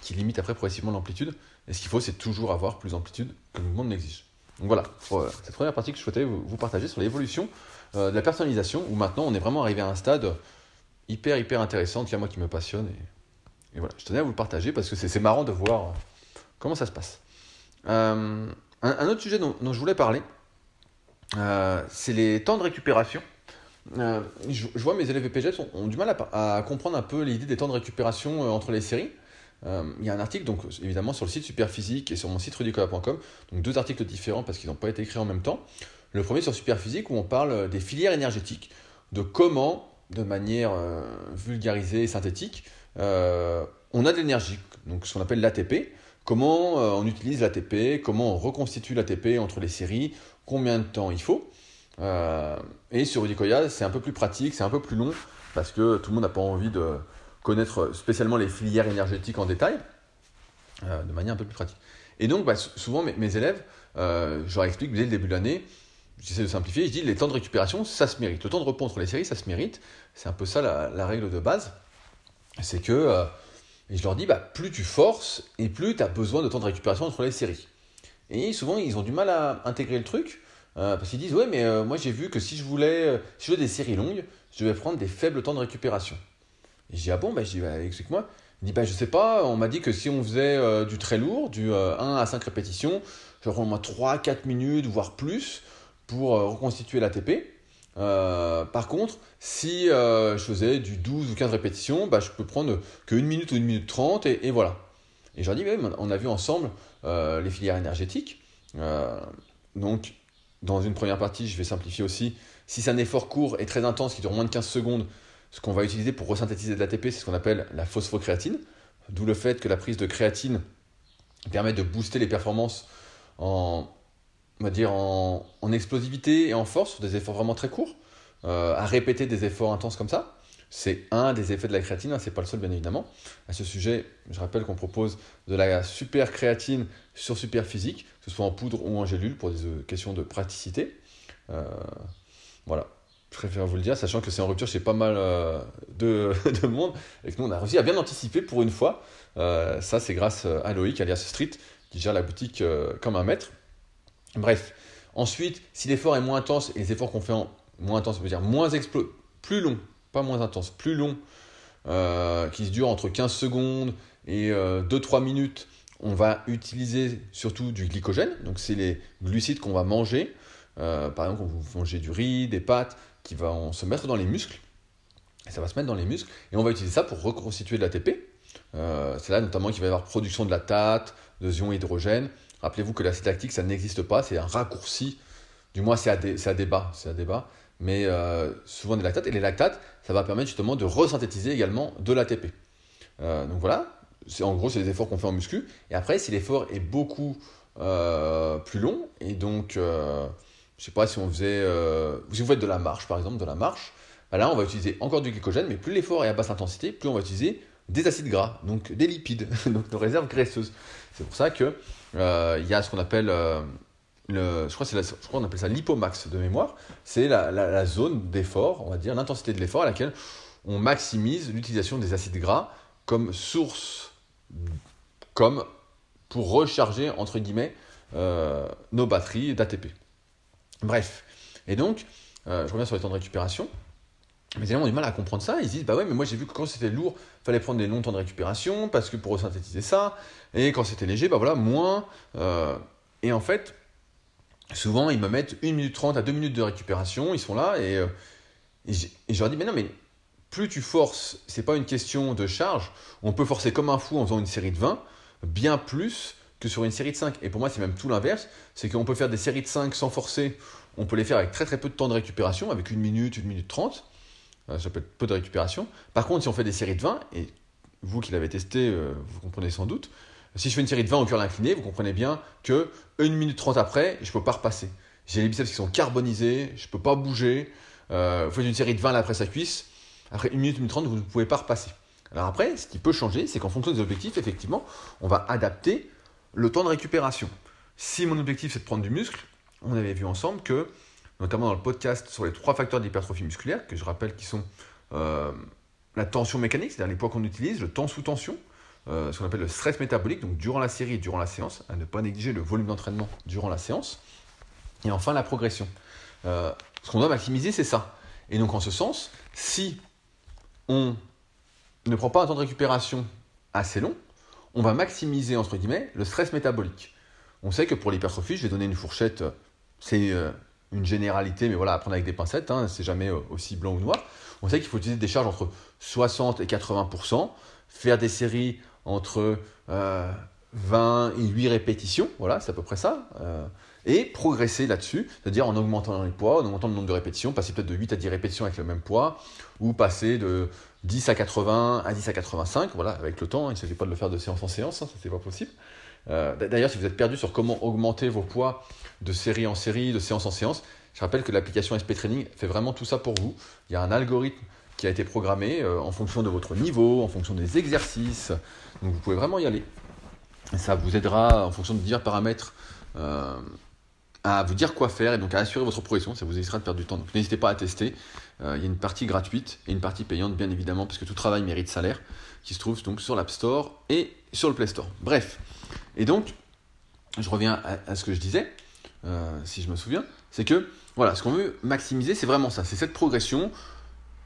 qui limite après progressivement l'amplitude. Et ce qu'il faut, c'est toujours avoir plus d'amplitude que le mouvement ne l'exige. Donc voilà, euh, cette première partie que je souhaitais vous partager sur l'évolution euh, de la personnalisation, où maintenant on est vraiment arrivé à un stade hyper, hyper intéressant, qui à moi qui me passionne. Et, voilà, je tenais à vous le partager parce que c'est marrant de voir euh, comment ça se passe. Un, autre sujet dont, je voulais parler, c'est les temps de récupération. Je, vois mes élèves ont, ont du mal à, comprendre un peu l'idée des temps de récupération entre les séries. Il y a un article, donc évidemment sur le site Superphysique et sur mon site rudicola.com, donc deux articles différents parce qu'ils n'ont pas été écrits en même temps. Le premier sur Superphysique où on parle euh, des filières énergétiques, de comment, de manière euh, vulgarisée et synthétique, euh, on a de l'énergie, donc ce qu'on appelle l'ATP, comment on utilise l'ATP, comment on reconstitue l'ATP entre les séries, combien de temps il faut. et sur Udicoya, c'est un peu plus pratique, c'est un peu plus long, parce que tout le monde n'a pas envie de connaître spécialement les filières énergétiques en détail, de manière un peu plus pratique. Et donc, bah, souvent, mes, élèves, je leur explique dès le début de l'année, j'essaie de simplifier, je dis les temps de récupération, ça se mérite. Le temps de repos entre les séries, ça se mérite. C'est un peu ça la, règle de base. C'est que, euh, et je leur dis, bah, plus tu forces et plus tu as besoin de temps de récupération entre les séries. Et souvent, ils ont du mal à intégrer le truc. Euh, parce qu'ils disent, ouais, mais euh, moi j'ai vu que si je voulais, si je veux des séries longues, je vais prendre des faibles temps de récupération. Et je dis, ah bon, bah, je dis, bah, explique-moi. Il dit, bah, je sais pas, on m'a dit que si on faisait du très lourd, du 1 à 5 répétitions, genre au moins 3-4 minutes, voire plus, pour euh, reconstituer l'ATP. Euh, par contre, si euh, je faisais du 12 ou 15 répétitions, bah, je peux prendre que 1 minute ou 1 minute 30 et, voilà. Et je leur dis, on a vu ensemble les filières énergétiques. donc, dans une première partie, je vais simplifier aussi. Si c'est un effort court et très intense qui dure moins de 15 secondes, ce qu'on va utiliser pour resynthétiser de l'ATP, c'est ce qu'on appelle la phosphocréatine. D'où le fait que la prise de créatine permet de booster les performances en on va dire, en, explosivité et en force sur des efforts vraiment très courts, euh, à répéter des efforts intenses comme ça. C'est un des effets de la créatine, hein, c'est pas le seul bien évidemment. À ce sujet, je rappelle qu'on propose de la super créatine sur super physique, que ce soit en poudre ou en gélule pour des euh, questions de praticité. Euh, voilà, je préfère vous le dire, sachant que c'est en rupture chez pas mal de, de, monde et que nous on a réussi à bien anticiper pour une fois. ça, c'est grâce à Loïc alias Street qui gère la boutique comme un maître Bref. Ensuite, si l'effort est moins intense, et les efforts qu'on fait en moins intense, ça veut dire moins explo plus long, pas moins intense, plus long, euh, qui se dure entre 15 secondes et 2-3 euh, minutes, on va utiliser surtout du glycogène. Donc, c'est les glucides qu'on va manger. Euh, par exemple, on va manger du riz, des pâtes, qui vont se mettre dans les muscles. Et ça va se mettre dans les muscles. Et on va utiliser ça pour reconstituer de l'ATP. c'est là notamment qu'il va y avoir production de lactate, de ions hydrogène. Rappelez-vous que l'acide lactique, ça n'existe pas, c'est un raccourci. Du moins, c'est à, débat, c'est débat. Mais euh, souvent des lactates. Et les lactates, ça va permettre justement de resynthétiser également de l'ATP. donc voilà, en gros, c'est les efforts qu'on fait en muscu. Et après, si l'effort est beaucoup plus long, et donc, je sais pas si on faisait, si vous faites de la marche, par exemple, de la marche, bah là, on va utiliser encore du glycogène, mais plus l'effort est à basse intensité, plus on va utiliser des acides gras, donc des lipides, donc nos réserves graisseuses. C'est pour ça que euh, il y a ce qu'on appelle euh, le, je crois, qu'on appelle ça l'hypomax de mémoire. C'est la, la, zone d'effort, on va dire, l'intensité de l'effort à laquelle on maximise l'utilisation des acides gras comme source, comme pour recharger entre guillemets euh, nos batteries d'ATP. Bref, et donc, je reviens sur les temps de récupération. Les gens ont du mal à comprendre ça. Ils disent, bah ouais, mais moi j'ai vu que quand c'était lourd, fallait prendre des longs temps de récupération parce que pour resynthétiser ça. Et quand c'était léger, bah voilà, moins. Euh, et en fait, souvent ils me mettent 1 minute 30 à 2 minutes de récupération. Ils sont là et, euh, et, je leur dis, mais non, mais plus tu forces, c'est pas une question de charge. On peut forcer comme un fou en faisant une série de 20, bien plus sur une série de 5. Et pour moi, c'est même tout l'inverse. C'est qu'on peut faire des séries de 5 sans forcer. On peut les faire avec très très peu de temps de récupération, avec une minute, une minute 30 ça peut être peu de récupération. Par contre, si on fait des séries de 20, et vous qui l'avez testé, euh, vous comprenez sans doute, si je fais une série de 20 au cœur incliné, vous comprenez bien que 1 minute 30 après, je ne peux pas repasser. J'ai les biceps qui sont carbonisés, je ne peux pas bouger. Euh, vous faites une série de 20 là après sa cuisse, après 1 minute, 1 minute 30, vous ne pouvez pas repasser. Alors après, ce qui peut changer, c'est qu'en fonction des objectifs, effectivement, on va adapter le temps de récupération. Si mon objectif c'est de prendre du muscle, on avait vu ensemble que notamment dans le podcast sur les trois facteurs de l'hypertrophie musculaire, que je rappelle qui sont euh, la tension mécanique, c'est-à-dire les poids qu'on utilise, le temps sous tension, euh, ce qu'on appelle le stress métabolique, donc durant la série et durant la séance, à ne pas négliger le volume d'entraînement durant la séance, et enfin la progression. Euh, ce qu'on doit maximiser, c'est ça. Et donc en ce sens, si on ne prend pas un temps de récupération assez long, on va maximiser, entre guillemets, le stress métabolique. On sait que pour l'hypertrophie, je vais donner une fourchette, c'est une généralité, mais voilà, à prendre avec des pincettes, hein, c'est jamais euh, aussi blanc ou noir. On sait qu'il faut utiliser des charges entre 60 et 80%, faire des séries entre 20 euh, et 8 répétitions, voilà, c'est à peu près ça, euh, et progresser là-dessus, c'est-à-dire en augmentant les poids, en augmentant le nombre de répétitions, passer peut-être de 8 à 10 répétitions avec le même poids, ou passer de 10 à 80 à 10 à 85, voilà, avec le temps, il ne s'agit pas de le faire de séance en séance, hein, ça c'est pas possible. D'ailleurs, si vous êtes perdu sur comment augmenter vos poids de série en série, de séance en séance. Je rappelle que l'application SP Training fait vraiment tout ça pour vous. Il y a un algorithme qui a été programmé euh, en fonction de votre niveau, en fonction des exercices. Donc vous pouvez vraiment y aller. ça vous aidera en fonction de divers paramètres euh, à vous dire quoi faire et donc à assurer votre progression. Ça vous évitera de perdre du temps. Donc n'hésitez pas à tester. Euh, il y a une partie gratuite et une partie payante, bien évidemment, parce que tout travail mérite salaire, qui se trouve donc sur l'App Store et sur le Play Store. Bref. Et donc, je reviens à ce que je disais. Euh, si je me souviens, c'est que voilà, ce qu'on veut maximiser, c'est vraiment ça, c'est cette progression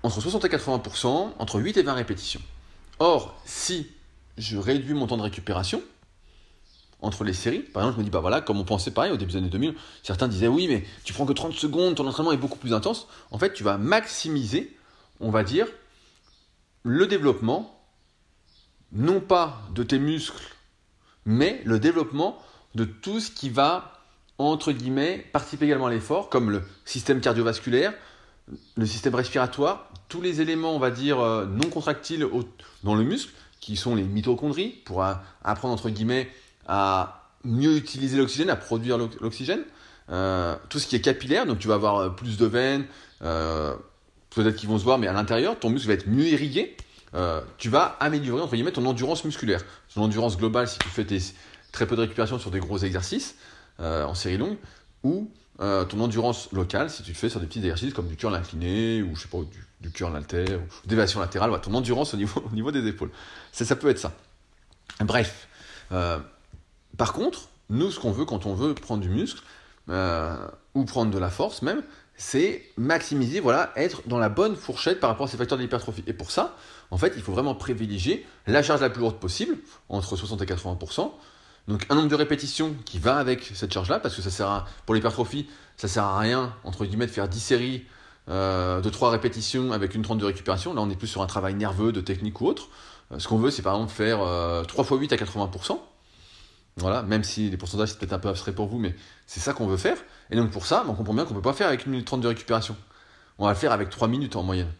entre 60 et 80%, entre 8 et 20 répétitions. Or, si je réduis mon temps de récupération entre les séries, par exemple, je me dis, bah voilà, comme on pensait pareil au début des années 2000, certains disaient, oui, mais tu prends que 30 secondes, ton entraînement est beaucoup plus intense. En fait, tu vas maximiser, on va dire, le développement, non pas de tes muscles, mais le développement de tout ce qui va entre guillemets, participe également à l'effort, comme le système cardiovasculaire, le système respiratoire, tous les éléments, on va dire, euh, non contractiles dans le muscle, qui sont les mitochondries, pour apprendre, entre guillemets, à mieux utiliser l'oxygène, à produire l'oxygène. Euh, tout ce qui est capillaire, donc tu vas avoir euh, plus de veines, peut-être qu'ils vont se voir, mais à l'intérieur, ton muscle va être mieux irrigué. tu vas améliorer, entre guillemets, ton endurance musculaire. Ton endurance globale, si tu fais très peu de récupération sur des gros exercices, euh, en série longue, ou euh, ton endurance locale, si tu le fais sur des petits exercices comme du curl incliné, ou je sais pas, du, du curl alter, ou d'élévation latérale, ton endurance au niveau, au niveau des épaules. Ça peut être ça. Bref. Euh, par contre, nous, ce qu'on veut quand on veut prendre du muscle, ou prendre de la force même, c'est maximiser, voilà, être dans la bonne fourchette par rapport à ces facteurs de l'hypertrophie. Et pour ça, en fait, il faut vraiment privilégier la charge la plus lourde possible, entre 60 et 80%, donc un nombre de répétitions qui va avec cette charge-là, parce que ça sert à, pour l'hypertrophie, ça sert à rien, entre guillemets, de faire 10 séries euh, de 3 répétitions avec une 30 de récupération. Là, on est plus sur un travail nerveux, de technique ou autre. Euh, ce qu'on veut, c'est par exemple faire 3 euh, x 8 à 80%. Voilà, même si les pourcentages, c'est peut-être un peu abstrait pour vous, mais c'est ça qu'on veut faire. Et donc pour ça, on comprend bien qu'on ne peut pas faire avec une minute 30 de récupération. On va le faire avec 3 minutes en moyenne.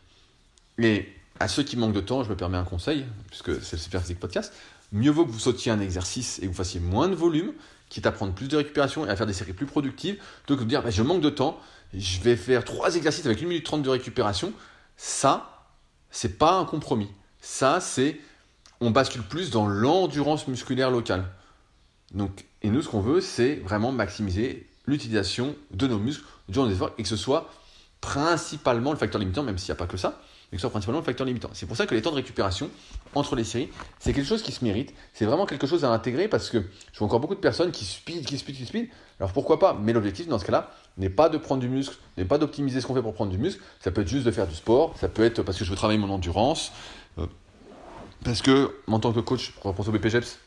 Et à ceux qui manquent de temps, je me permets un conseil, puisque c'est le Super Physique Podcast. Mieux vaut que vous sautiez un exercice et que vous fassiez moins de volume, quitte à prendre plus de récupération et à faire des séries plus productives, plutôt que de dire bah, je manque de temps, je vais faire trois exercices avec 1 minute 30 de récupération. Ça, c'est pas un compromis. Ça, c'est on bascule plus dans l'endurance musculaire locale. Donc, et nous, ce qu'on veut, c'est vraiment maximiser l'utilisation de nos muscles durant les efforts et que ce soit principalement le facteur limitant, même s'il n'y a pas que ça, mais que ce soit principalement le facteur limitant. C'est pour ça que les temps de récupération entre les séries, c'est quelque chose qui se mérite. C'est vraiment quelque chose à intégrer parce que je vois encore beaucoup de personnes qui speed, qui speed, qui speed. Alors pourquoi pas? Mais l'objectif dans ce cas-là n'est pas de prendre du muscle, n'est pas d'optimiser ce qu'on fait pour prendre du muscle. Ça peut être juste de faire du sport, ça peut être parce que je veux travailler mon endurance, euh, parce que en tant que coach, pour au BPGEPS,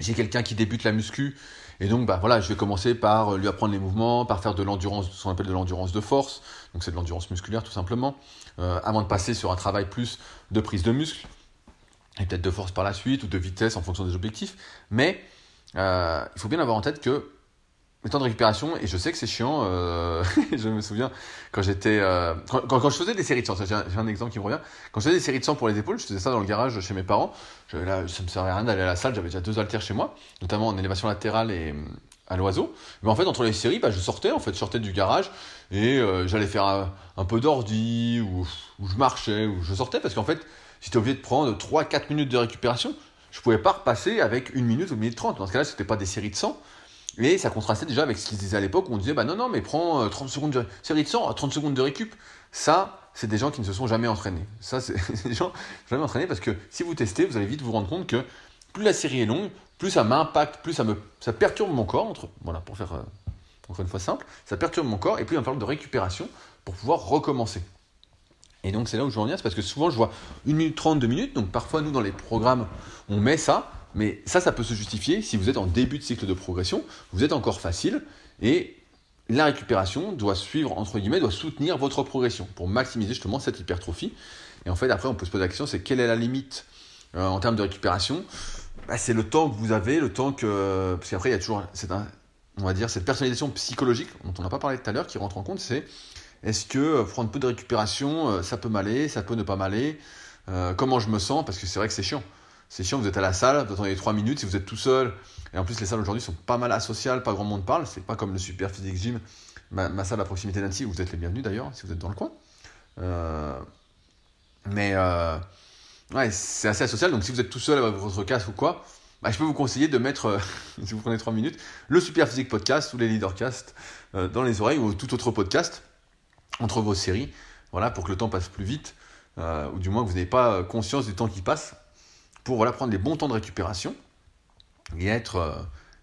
j'ai quelqu'un qui débute la muscu et donc, bah, voilà, je vais commencer par lui apprendre les mouvements, par faire de l'endurance, ce qu'on appelle de l'endurance de force. Donc, c'est de l'endurance musculaire tout simplement. Euh, avant de passer sur un travail plus de prise de muscle, et peut-être de force par la suite, ou de vitesse en fonction des objectifs. Mais euh, il faut bien avoir en tête que le temps de récupération, et je sais que c'est chiant, euh, je me souviens quand j'étais. Euh, quand, quand, je faisais des séries de 100, j'ai un, exemple qui me revient. Quand je faisais des séries de 100 pour les épaules, je faisais ça dans le garage chez mes parents. Là, ça me servait à rien d'aller à la salle, j'avais déjà deux haltères chez moi, notamment en élévation latérale et à l'oiseau. Mais en fait, entre les séries, bah, je sortais, en fait, je sortais du garage et euh, j'allais faire un, peu d'ordi, ou, ou je marchais, ou je sortais, parce qu'en fait, j'étais obligé de prendre 3-4 minutes de récupération. Je pouvais pas repasser avec une minute ou une minute 30. Dans ce cas-là, c'était pas des séries de 100. Et ça contrastait déjà avec ce qu'ils disaient à l'époque où on disait bah non, non, mais prends 30 secondes de série de 100, 30 secondes de récup. Ça, c'est des gens qui ne se sont jamais entraînés. Ça, c'est des gens jamais entraînés parce que si vous testez, vous allez vite vous rendre compte que plus la série est longue, plus ça m'impacte, plus ça me perturbe mon corps, entre, voilà, pour faire euh, encore une fois simple, ça perturbe mon corps et plus il va falloir de récupération pour pouvoir recommencer. Et donc c'est là où je veux en venir, c'est parce que souvent je vois 1 minute 30, 2 minutes, donc parfois nous dans les programmes on met ça, mais ça, ça peut se justifier si vous êtes en début de cycle de progression, vous êtes encore facile, et la récupération doit suivre, entre guillemets, doit soutenir votre progression pour maximiser justement cette hypertrophie. Et en fait, après, on peut se poser la question, c'est quelle est la limite euh, en termes de récupération? Bah, C'est le temps que vous avez, le temps que... Parce qu'après, il y a toujours, un, on va dire, cette personnalisation psychologique dont on n'a pas parlé tout à l'heure qui rentre en compte, c'est est-ce que euh, prendre peu de récupération, euh, ça peut m'aller, ça peut ne pas m'aller Comment je me sens? Parce que c'est vrai que c'est chiant c'est chiant, vous êtes à la salle, vous attendez 3 minutes, si vous êtes tout seul, et en plus les salles aujourd'hui sont pas mal asociales, pas grand monde parle, c'est pas comme le Super Physique Gym, ma, salle à proximité d'Annecy, vous êtes les bienvenus d'ailleurs, si vous êtes dans le coin. Euh, mais euh, ouais, c'est assez asocial, donc si vous êtes tout seul avec votre casque ou quoi, bah, je peux vous conseiller de mettre, euh, si vous prenez 3 minutes, le Super Physique Podcast ou les Leadercast dans les oreilles ou tout autre podcast entre vos séries, voilà, pour que le temps passe plus vite, ou du moins que vous n'ayez pas conscience du temps qui passe pour voilà, prendre les bons temps de récupération et être euh,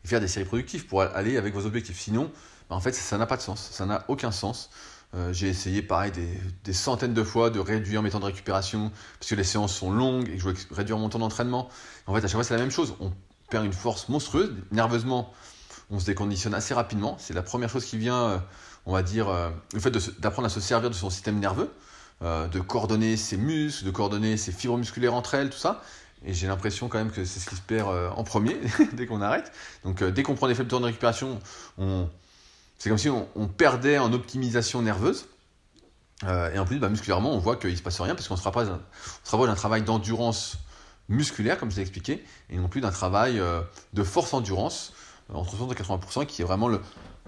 faire des séries productives pour aller avec vos objectifs. Sinon, bah, en fait, ça n'a pas de sens, ça n'a aucun sens. Euh, j'ai essayé, pareil, des, centaines de fois de réduire mes temps de récupération parce que les séances sont longues et que je veux réduire mon temps d'entraînement. En fait, à chaque fois, c'est la même chose. On perd une force monstrueuse. Nerveusement, on se déconditionne assez rapidement. C'est la première chose qui vient, euh, on va dire, le fait d'apprendre à se servir de son système nerveux, de coordonner ses muscles, de coordonner ses fibres musculaires entre elles, tout ça. Et j'ai l'impression quand même que c'est ce qui se perd euh, en premier dès qu'on arrête. Donc euh, dès qu'on prend des faibles temps de récupération, on... c'est comme si on, perdait en optimisation nerveuse. Euh, et en plus, bah, musculairement, on voit qu'il ne se passe rien parce qu'on se rapproche d'un travail d'endurance musculaire, comme je l'ai expliqué, et non plus d'un travail de force endurance entre 60 et 80%, qui est vraiment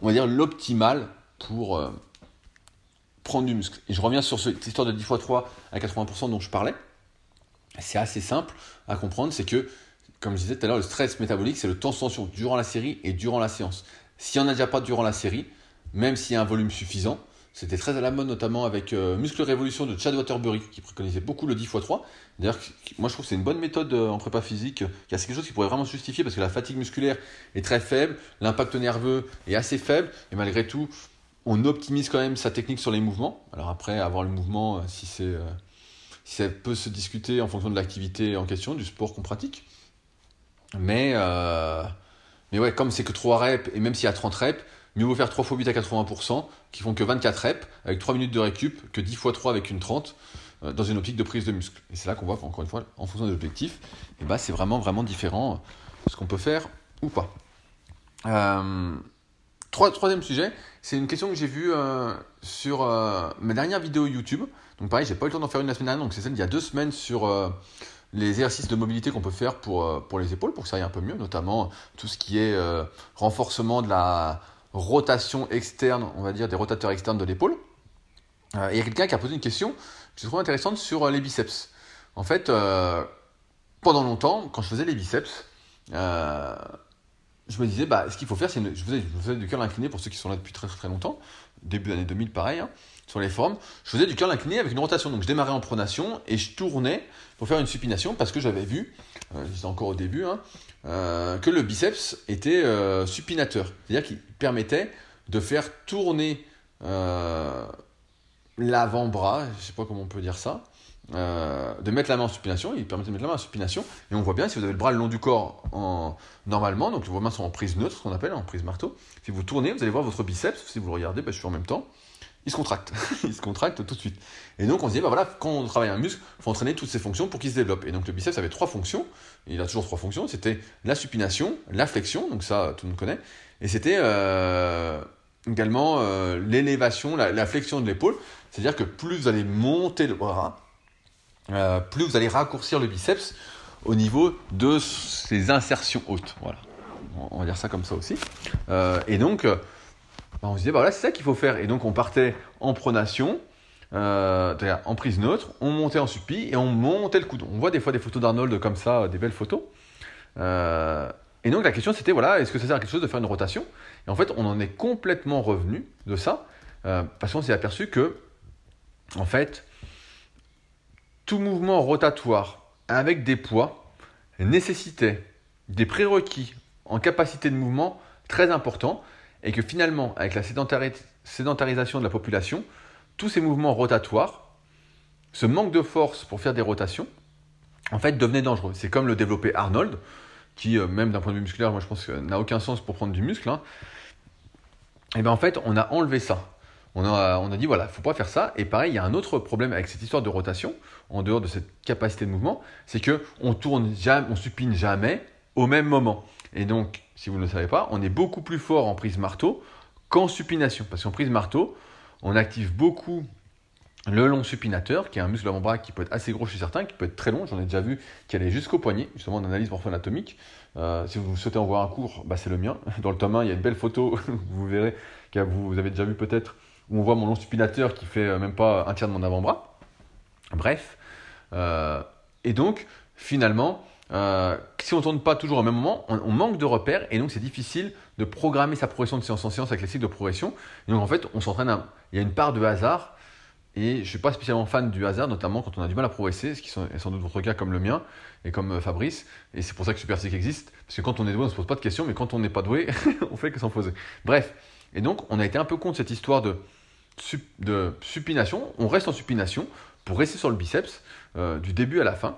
on va dire l'optimal pour prendre du muscle. Et je reviens sur cette histoire de 10 x 3 à 80% dont je parlais c'est assez simple à comprendre, c'est que, comme je disais tout à l'heure, le stress métabolique, c'est le temps tension durant la série et durant la séance. S'il n'y en a déjà pas durant la série, même s'il y a un volume suffisant, c'était très à la mode notamment avec euh, Muscle Révolution de Chad Waterbury qui préconisait beaucoup le 10 x 3. D'ailleurs, moi je trouve que c'est une bonne méthode euh, en prépa physique. Il y a quelque chose qui pourrait vraiment justifier parce que la fatigue musculaire est très faible, l'impact nerveux est assez faible et malgré tout, on optimise quand même sa technique sur les mouvements. Alors après, avoir le mouvement, euh, si c'est ça peut se discuter en fonction de l'activité en question, du sport qu'on pratique. Mais, euh, mais ouais, comme c'est que 3 reps, et même s'il y a 30 reps, mieux vaut faire 3 x 8 à 80%, qui font que 24 reps, avec 3 minutes de récup, que 10 x 3 avec une 30, euh, dans une optique de prise de muscle. Et c'est là qu'on voit qu'encore une fois, en fonction des objectifs, et bah, c'est vraiment, vraiment différent ce qu'on peut faire ou pas. Euh, troisième sujet, c'est une question que j'ai vue euh, sur euh, ma dernière vidéo YouTube. Donc pareil, j'ai pas eu le temps d'en faire une la semaine dernière, donc c'est celle d'il y a deux semaines sur euh, les exercices de mobilité qu'on peut faire pour, pour les épaules, pour que ça aille un peu mieux, notamment tout ce qui est renforcement de la rotation externe, on va dire des rotateurs externes de l'épaule. Il y a quelqu'un qui a posé une question que je trouve intéressante sur les biceps. En fait, pendant longtemps, quand je faisais les biceps, je me disais, bah, ce qu'il faut faire, c'est. Je, faisais, je faisais du curl incliné pour ceux qui sont là depuis très très, longtemps, début années 2000, pareil, hein, sur les formes. Je faisais du curl incliné avec une rotation. Donc je démarrais en pronation et je tournais pour faire une supination parce que j'avais vu, euh, j'étais encore au début, hein, euh, que le biceps était euh, supinateur. C'est-à-dire qu'il permettait de faire tourner l'avant-bras, je ne sais pas comment on peut dire ça, euh, de mettre la main en supination, il permet de mettre la main en supination, et on voit bien si vous avez le bras le long du corps en, normalement, donc vos mains sont en prise neutre, ce qu'on appelle en prise marteau. Si vous tournez, vous allez voir votre biceps, si vous le regardez, bah, je suis en même temps, il se contracte, il se contracte tout de suite. Et donc on se dit, bah voilà, quand on travaille un muscle, il faut entraîner toutes ces fonctions pour qu'il se développe. Et donc le biceps avait trois fonctions, il a toujours trois fonctions, c'était la supination, la flexion, donc ça tout le monde connaît, et c'était euh, également euh, l'élévation, la flexion de l'épaule, c'est-à-dire que plus vous allez monter le bras, euh, plus vous allez raccourcir le biceps au niveau de ses insertions hautes. Voilà. On va dire ça comme ça aussi. Euh, et donc, euh, bah, on se disait, bah voilà, c'est ça qu'il faut faire. Et donc, on partait en pronation, en prise neutre, on montait en suppi et on montait le coude. On voit des fois des photos d'Arnold comme ça, des belles photos. et donc, la question, c'était, voilà, est-ce que ça sert à quelque chose de faire une rotation? Et en fait, on en est complètement revenu de ça, parce qu'on s'est aperçu que, en fait, tout mouvement rotatoire avec des poids nécessitait des prérequis en capacité de mouvement très importants et que finalement, avec la sédentarisation de la population, tous ces mouvements rotatoires, ce manque de force pour faire des rotations, en fait, devenaient dangereux. C'est comme le développé Arnold, qui, euh, même d'un point de vue musculaire, moi je pense n'a aucun sens pour prendre du muscle. Et hein. eh bien en fait, on a enlevé ça. On a, dit voilà, il ne faut pas faire ça. Et pareil, il y a un autre problème avec cette histoire de rotation, en dehors de cette capacité de mouvement, c'est que on tourne jamais, on supine jamais au même moment. Et donc, si vous ne le savez pas, on est beaucoup plus fort en prise marteau qu'en supination. Parce qu'en prise marteau, on active beaucoup le long supinateur, qui est un muscle avant-bras qui peut être assez gros chez certains, qui peut être très long. J'en ai déjà vu qui allait jusqu'au poignet, justement en analyse morpho-anatomique. Euh, si vous souhaitez en voir un cours, bah, c'est le mien. Dans le tome 1, il y a une belle photo, vous verrez, que vous avez déjà vu peut-être où on voit mon long supinateur qui fait euh, même pas un tiers de mon avant-bras. Bref. Euh, et donc, finalement, euh, si on ne tourne pas toujours au même moment, on, manque de repères et donc c'est difficile de programmer sa progression de séance en séance avec les cycles de progression. Et donc en fait, on s'entraîne, il y a une part de hasard et je ne suis pas spécialement fan du hasard, notamment quand on a du mal à progresser, ce qui est sans doute votre cas comme le mien et comme Fabrice. Et c'est pour ça que Super existe, parce que quand on est doué, on ne se pose pas de questions, mais quand on n'est pas doué, on fait que s'en poser. Bref, et donc on a été un peu contre cette histoire de de supination, on reste en supination pour rester sur le biceps euh, du début à la fin.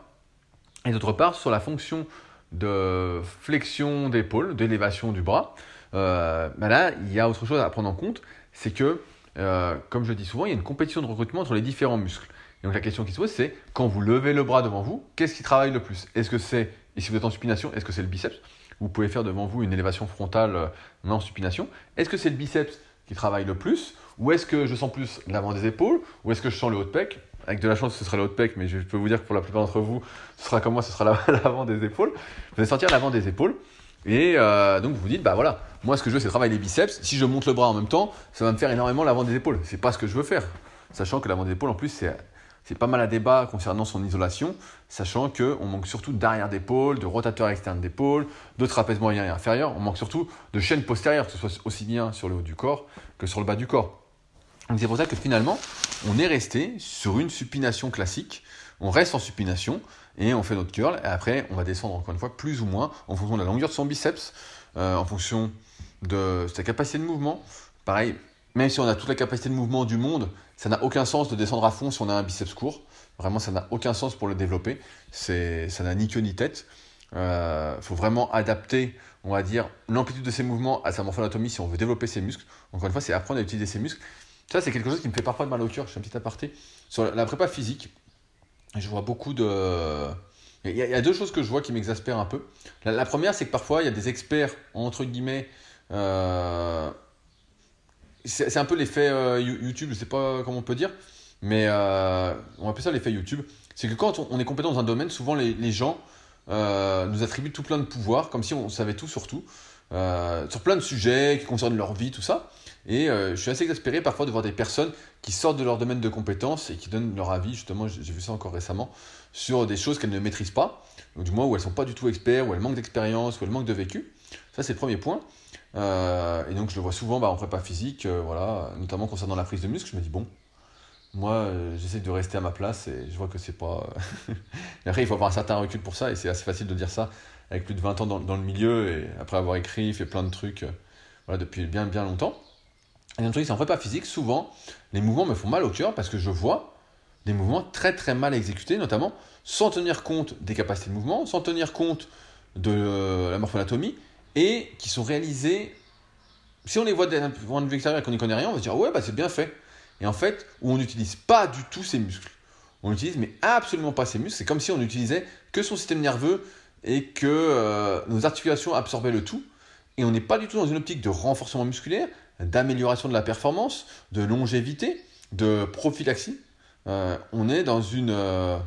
Et d'autre part, sur la fonction de flexion d'épaule, d'élévation du bras, euh, ben là, il y a autre chose à prendre en compte, c'est que, euh, comme je dis souvent, il y a une compétition de recrutement entre les différents muscles. Et donc la question qui se pose, c'est quand vous levez le bras devant vous, qu'est-ce qui travaille le plus? Est-ce que c'est, et si vous êtes en supination, est-ce que c'est le biceps? Vous pouvez faire devant vous une élévation frontale en supination. Est-ce que c'est le biceps qui travaille le plus? Ou est-ce que je sens plus l'avant des épaules Ou est-ce que je sens le haut de pec Avec de la chance, ce sera le haut de pec, mais je peux vous dire que pour la plupart d'entre vous, ce sera comme moi, ce sera l'avant des épaules. Vous allez sentir l'avant des épaules. Et euh, donc vous vous dites, bah voilà, moi ce que je veux c'est travailler les biceps. Si je monte le bras en même temps, ça va me faire énormément l'avant des épaules. C'est pas ce que je veux faire. Sachant que l'avant des épaules en plus c'est pas mal à débat concernant son isolation, sachant qu'on manque surtout d'arrière d'épaule, de rotateur externe d'épaule, de trapèze moyen et inférieur. On manque surtout de chaîne postérieure, que ce soit aussi bien sur le haut du corps que sur le bas du corps. C'est pour ça que finalement, on est resté sur une supination classique. On reste en supination et on fait notre curl. Et après, on va descendre encore une fois plus ou moins en fonction de la longueur de son biceps, euh, en fonction de sa capacité de mouvement. Pareil, même si on a toute la capacité de mouvement du monde, ça n'a aucun sens de descendre à fond si on a un biceps court. Vraiment, ça n'a aucun sens pour le développer. C'est, ça n'a ni queue ni tête. Il euh, faut vraiment adapter, on va dire, l'amplitude de ses mouvements à sa morphoanatomie si on veut développer ses muscles. Encore une fois, c'est apprendre à utiliser ses muscles. Ça, c'est quelque chose qui me fait parfois de mal au cœur. Je fais un petit aparté. Sur la prépa physique, je vois beaucoup de. Il y, a, deux choses que je vois qui m'exaspèrent un peu. La, première, c'est que parfois, il y a des experts, entre guillemets, euh, c'est un peu l'effet YouTube, je sais pas comment on peut dire, mais on appelle ça l'effet YouTube. C'est que quand on est compétent dans un domaine, souvent les, gens nous attribuent tout plein de pouvoirs, comme si on savait tout sur tout, sur plein de sujets qui concernent leur vie, tout ça. Et je suis assez exaspéré parfois de voir des personnes qui sortent de leur domaine de compétences et qui donnent leur avis, justement, j'ai vu ça encore récemment, sur des choses qu'elles ne maîtrisent pas, ou du moins où elles ne sont pas du tout experts, où elles manquent d'expérience, où elles manquent de vécu. Ça, c'est le premier point. Euh, et donc, je le vois souvent bah, en prépa physique, euh, voilà, notamment concernant la prise de muscle. Je me dis, bon, moi, euh, j'essaie de rester à ma place et je vois que c'est pas. après, il faut avoir un certain recul pour ça et c'est assez facile de dire ça avec plus de 20 ans dans, dans, le milieu et après avoir écrit, fait plein de trucs voilà, depuis bien, bien longtemps. Et un truc, c'est en prépa physique, souvent, les mouvements me font mal au cœur parce que je vois des mouvements très très mal exécutés, notamment sans tenir compte des capacités de mouvement, sans tenir compte de la morphoanatomie, et qui sont réalisés, si on les voit d'un point de vue extérieur et qu'on n'y connaît rien, on va se dire ouais, bah, c'est bien fait. Et en fait, où on n'utilise pas du tout ses muscles. On n'utilise mais absolument pas ses muscles. C'est comme si on n'utilisait que son système nerveux et que euh, nos articulations absorbaient le tout. Et on n'est pas du tout dans une optique de renforcement musculaire, d'amélioration de la performance, de longévité, de prophylaxie. Euh, on est dans une, euh,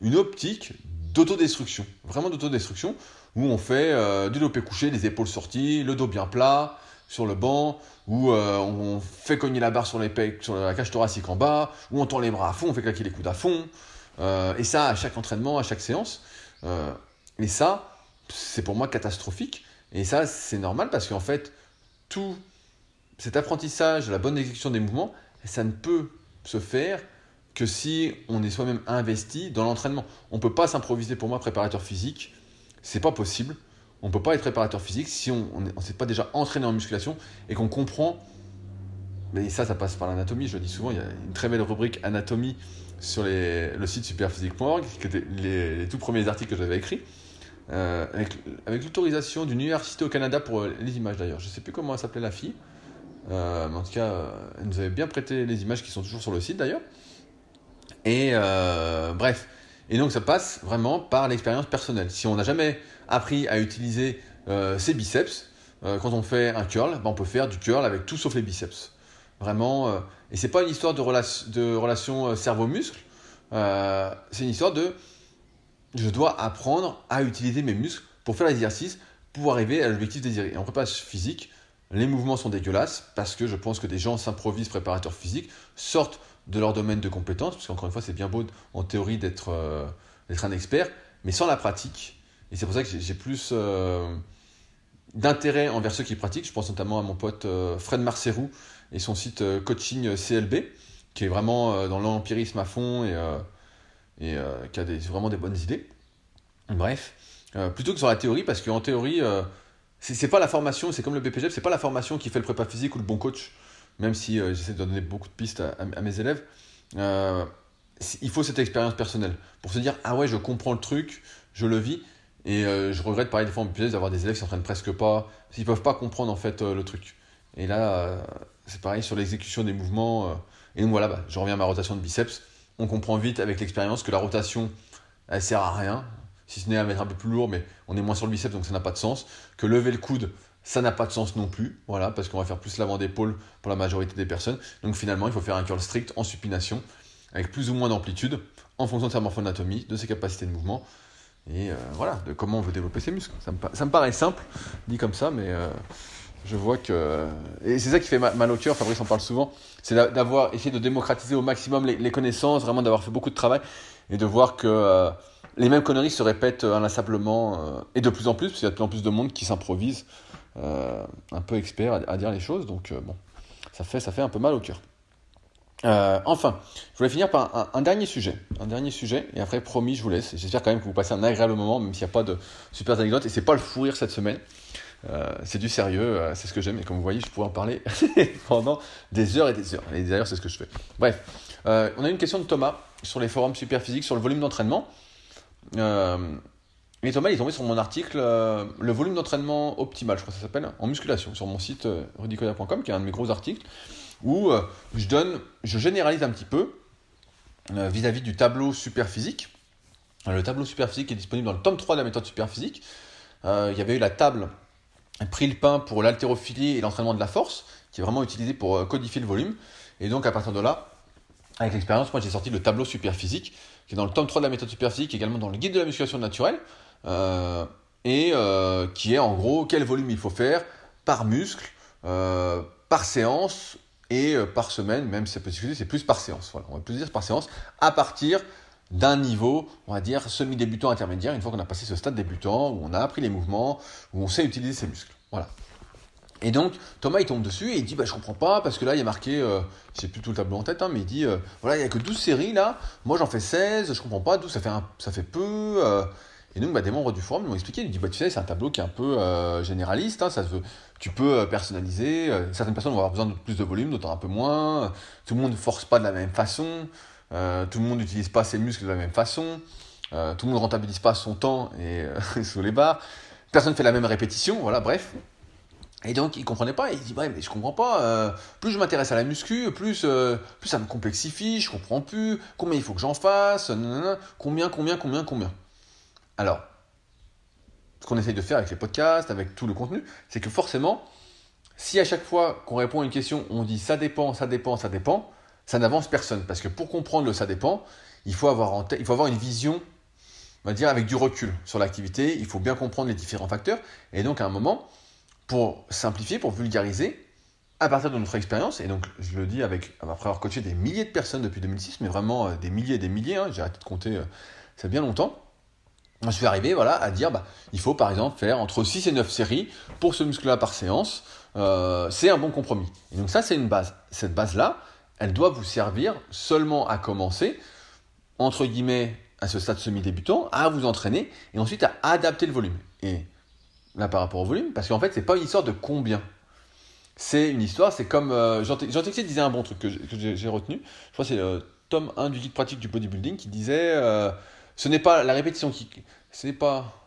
une optique d'autodestruction, vraiment d'autodestruction, où on fait euh, du dopé couché, les épaules sorties, le dos bien plat sur le banc, où on fait cogner la barre sur, les sur la cage thoracique en bas, où on tend les bras à fond, on fait claquer les coudes à fond, et ça à chaque entraînement, à chaque séance. et ça, c'est pour moi catastrophique. Et ça, c'est normal parce qu'en fait, tout cet apprentissage, la bonne exécution des mouvements, ça ne peut se faire que si on est soi-même investi dans l'entraînement. On ne peut pas s'improviser pour moi préparateur physique, c'est pas possible. On ne peut pas être préparateur physique si on ne s'est pas déjà entraîné en musculation et qu'on comprend. Mais ça, ça passe par l'anatomie. Je le dis souvent, il y a une très belle rubrique anatomie sur le site superphysique.org, qui étaient les, tout premiers articles que j'avais écrits, euh, avec, avec l'autorisation d'une université au Canada pour les images d'ailleurs. Je ne sais plus comment s'appelait la fille. Euh, en tout cas, euh, elle nous avait bien prêté les images qui sont toujours sur le site d'ailleurs. Et euh, bref. Et donc ça passe vraiment par l'expérience personnelle. Si on n'a jamais appris à utiliser ses biceps, quand on fait un curl, ben, on peut faire du curl avec tout sauf les biceps. Vraiment. et c'est pas une histoire de, relation cerveau-muscle. c'est une histoire de je dois apprendre à utiliser mes muscles pour faire l'exercice, pour arriver à l'objectif désiré. Et en prépa physique, les mouvements sont dégueulasses parce que je pense que des gens s'improvisent préparateurs physiques, sortent de leur domaine de compétences, parce qu'encore une fois, c'est bien beau en théorie d'être euh, un expert, mais sans la pratique. Et c'est pour ça que j'ai plus euh, d'intérêt envers ceux qui pratiquent. Je pense notamment à mon pote euh, Fred Marcerou et son site Coaching CLB, qui est vraiment dans l'empirisme à fond et, et qui a des, vraiment des bonnes idées. Bref, plutôt que sur la théorie, parce qu'en théorie, c'est pas la formation, c'est comme le BPGF, c'est pas la formation qui fait le prépa physique ou le bon coach, même si euh, j'essaie de donner beaucoup de pistes à, mes élèves. Euh, il faut cette expérience personnelle pour se dire ah ouais je comprends le truc, je le vis et euh, je regrette pareil des fois en BPGF d'avoir des élèves qui s'entraînent presque pas, s'ils peuvent pas comprendre en fait le truc. Et là c'est pareil sur l'exécution des mouvements et donc voilà bah, je reviens à ma rotation de biceps. On comprend vite avec l'expérience que la rotation elle sert à rien, si ce n'est à mettre un peu plus lourd, mais on est moins sur le biceps, donc ça n'a pas de sens. Que lever le coude, ça n'a pas de sens non plus, voilà, parce qu'on va faire plus l'avant d'épaule pour la majorité des personnes. Donc finalement, il faut faire un curl strict en supination, avec plus ou moins d'amplitude, en fonction de sa morphoanatomie, de ses capacités de mouvement, et euh, voilà, de comment on veut développer ses muscles. Ça me, paraît simple, dit comme ça, mais euh, je vois que... Et c'est ça qui fait mal au cœur, Fabrice en parle souvent, c'est d'avoir essayé de démocratiser au maximum les, connaissances, vraiment d'avoir fait beaucoup de travail, et de voir que... Euh, les mêmes conneries se répètent euh, inlassablement, euh, et de plus en plus, parce qu'il y a de plus en plus de monde qui s'improvise euh, un peu expert à, dire les choses, donc bon, ça fait, ça fait un peu mal au cœur. enfin, je voulais finir par un, dernier sujet, un dernier sujet, et après, promis, je vous laisse. J'espère quand même que vous passez un agréable moment, même s'il n'y a pas de super anecdotes, et c'est pas le fou rire cette semaine. c'est du sérieux, c'est ce que j'aime, et comme vous voyez, je pourrais en parler pendant des heures et des heures. Et d'ailleurs, c'est ce que je fais. Bref, on a une question de Thomas sur les forums super physiques, sur le volume d'entraînement. Euh, et Thomas, il est tombé sur mon article euh, Le volume d'entraînement optimal, je crois que ça s'appelle, en musculation, sur mon site euh, rudicoda.com, qui est un de mes gros articles, où je donne, je généralise un petit peu vis-à-vis du tableau super physique. Le tableau super physique est disponible dans le tome 3 de la méthode super physique. il y avait eu la table Pris le pain pour l'haltérophilie et l'entraînement de la force, qui est vraiment utilisé pour codifier le volume. Et donc à partir de là, avec l'expérience, moi j'ai sorti le tableau Superphysique, qui est dans le tome 3 de la méthode Superphysique, également dans le guide de la musculation naturelle, et qui est en gros quel volume il faut faire par muscle, par séance et par semaine, même si c'est plus par séance. Voilà, on va plus dire par séance, à partir d'un niveau, on va dire, semi-débutant intermédiaire, une fois qu'on a passé ce stade débutant, où on a appris les mouvements, où on sait utiliser ses muscles. Voilà. Et donc, Thomas, il tombe dessus et il dit, bah, je comprends pas, parce que là, il y a marqué, euh, je sais plus tout le tableau en tête, hein, mais il dit, euh, voilà, il n'y a que 12 séries, là, moi j'en fais 16, je comprends pas, 12, ça fait, ça fait peu. Euh. Et donc, bah, des membres du forum m'ont expliqué, ils dit, bah, tu sais, c'est un tableau qui est un peu généraliste, hein, ça tu peux personnaliser, certaines personnes vont avoir besoin de plus de volume, d'autres un peu moins, tout le monde ne force pas de la même façon. Euh, tout le monde n'utilise pas ses muscles de la même façon. Euh, tout le monde ne rentabilise pas son temps et euh, sous les barres. Personne ne fait la même répétition. Voilà, bref. Et donc, il comprenait pas. Il dit, bref, mais je comprends pas. plus je m'intéresse à la muscu, plus, plus ça me complexifie. Je comprends plus. Combien il faut que j'en fasse Combien, combien, combien, combien Alors, ce qu'on essaye de faire avec les podcasts, avec tout le contenu, c'est que forcément, si à chaque fois qu'on répond à une question, on dit ça dépend, ça dépend, ça dépend, ça n'avance personne. Parce que pour comprendre le ça dépend, il faut avoir, il faut avoir une vision, on va dire, avec du recul sur l'activité. Il faut bien comprendre les différents facteurs. Et donc, à un moment, pour simplifier, pour vulgariser, à partir de notre expérience, et donc je le dis avec, après avoir coaché des milliers de personnes depuis 2006, mais vraiment euh, des milliers et des milliers, hein, j'ai arrêté de compter, euh, bien longtemps, je suis arrivé voilà, à dire bah, il faut par exemple faire entre 6 et 9 séries pour ce muscle-là par séance. Euh, c'est un bon compromis. Et donc ça, c'est une base. Cette base-là, elle doit vous servir seulement à commencer, entre guillemets, à ce stade semi-débutant, à vous entraîner et ensuite à adapter le volume. Et là, par rapport au volume, parce qu'en fait, c'est pas une histoire de combien. C'est une histoire, c'est comme. Euh, Jean, disait un bon truc que j'ai retenu. Je crois que c'est le euh, tome 1 du guide pratique du bodybuilding qui disait euh, Ce n'est pas la répétition qui. Ce n'est pas.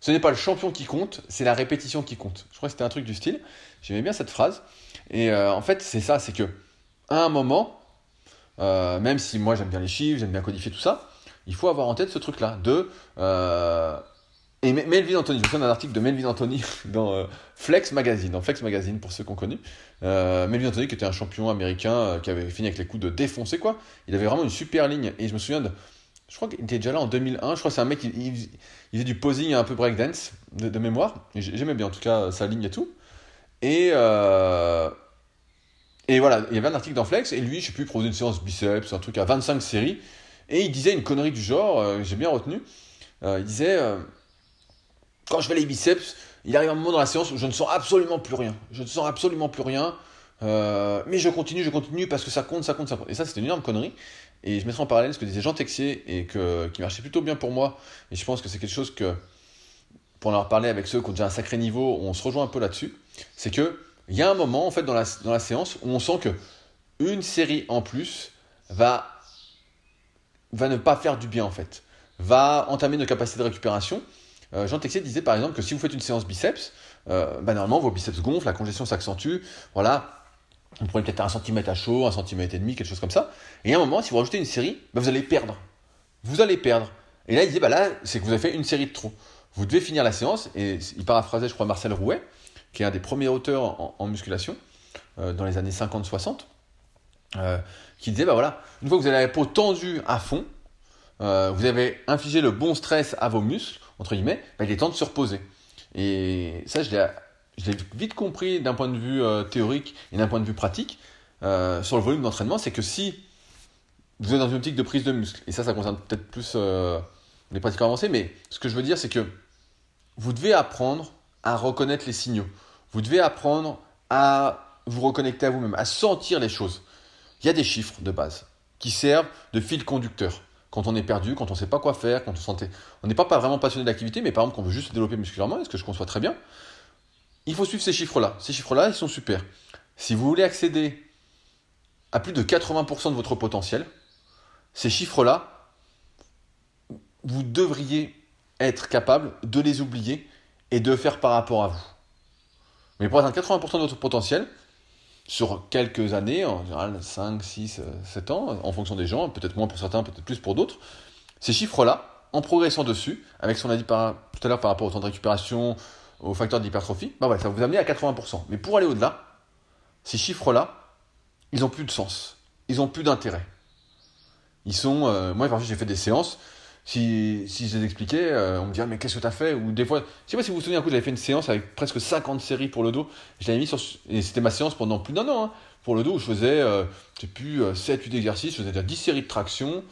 Ce n'est pas le champion qui compte, c'est la répétition qui compte. Je crois que c'était un truc du style. J'aimais bien cette phrase. Et euh, en fait, c'est ça, c'est que à un moment, même si moi j'aime bien les chiffres, j'aime bien codifier tout ça, il faut avoir en tête ce truc-là de et Melvin Anthony, je me souviens d'un article de Melvin Anthony dans Flex Magazine, dans Flex Magazine pour ceux qu'on connu. Melvin Anthony qui était un champion américain qui avait fini avec les coups de défoncer quoi. Il avait vraiment une super ligne et je me souviens de je crois qu'il était déjà là en 2001. Je crois que c'est un mec qui il, faisait du posing un peu breakdance de, mémoire. J'aimais bien en tout cas sa ligne et tout. Et, euh, et voilà, il y avait un article dans Flex, et lui, je sais plus, il proposait une séance biceps, un truc à 25 séries, et il disait une connerie du genre, euh, j'ai bien retenu, euh, il disait, quand je fais les biceps, il arrive un moment dans la séance où je ne sens absolument plus rien, je ne sens absolument plus rien, mais je continue, je continue, parce que ça compte, ça compte, ça compte. Et ça, c'était une énorme connerie, et je mettrai en parallèle ce que disait Jean Texier, et qui marchait plutôt bien pour moi, et je pense que c'est quelque chose que, pour en avoir parlé avec ceux qui ont déjà un sacré niveau, on se rejoint un peu là-dessus, c'est que il y a un moment en fait dans la, dans la séance où on sent que une série en plus va, va ne pas faire du bien en fait, va entamer nos capacités de récupération. Euh, Jean Texier disait par exemple que si vous faites une séance biceps, euh, bah, normalement vos biceps gonflent, la congestion s'accentue, voilà, vous prenez peut-être un centimètre à chaud, un centimètre et demi, quelque chose comme ça. Et à un moment, si vous rajoutez une série, bah, vous allez perdre. Vous allez perdre. Et là, il disait, bah là, c'est que vous avez fait une série de trop. Vous devez finir la séance, et il paraphrasait, je crois, Marcel Rouet, qui est un des premiers auteurs en, musculation euh, dans les années 50-60, euh, qui disait, bah voilà, une fois que vous avez la peau tendue à fond, vous avez infligé le bon stress à vos muscles, entre guillemets, bah, il est temps de se reposer. Et ça, je l'ai vite compris d'un point de vue théorique et d'un point de vue pratique sur le volume d'entraînement, c'est que si vous êtes dans une optique de prise de muscle, et ça, ça concerne peut-être plus les pratiquants avancés, mais ce que je veux dire, c'est que vous devez apprendre à reconnaître les signaux. Vous devez apprendre à vous reconnecter à vous-même, à sentir les choses. Il y a des chiffres de base qui servent de fil conducteur. Quand on est perdu, quand on ne sait pas quoi faire, quand on on n'est pas, pas vraiment passionné d'activité, mais par exemple qu'on veut juste se développer musculairement, est-ce que je conçois très bien? Il faut suivre ces chiffres-là. Ces chiffres-là, ils sont super. Si vous voulez accéder à plus de 80% de votre potentiel, ces chiffres-là, vous devriez être capable de les oublier et de faire par rapport à vous. Mais pour atteindre 80% de votre potentiel, sur quelques années, en général 5, 6, 7 ans, en fonction des gens, peut-être moins pour certains, peut-être plus pour d'autres, ces chiffres-là, en progressant dessus, avec ce qu'on a dit par, tout à l'heure par rapport au temps de récupération, au facteur d'hypertrophie, bah ouais, ça vous amener à 80%. Mais pour aller au-delà, ces chiffres-là, ils n'ont plus de sens. Ils n'ont plus d'intérêt. Ils sont. Euh, moi, parfois, j'ai fait des séances. Si, si je les expliquais, euh, on me dit ah, mais qu'est-ce que tu as fait? Ou des fois, je sais pas si vous vous souvenez, un coup, j'avais fait une séance avec presque 50 séries pour le dos. Je mis sur. Et c'était ma séance pendant plus d'un an. Hein, pour le dos, où je faisais, euh, je plus, 7-8 exercices. Je faisais déjà 10 séries de traction.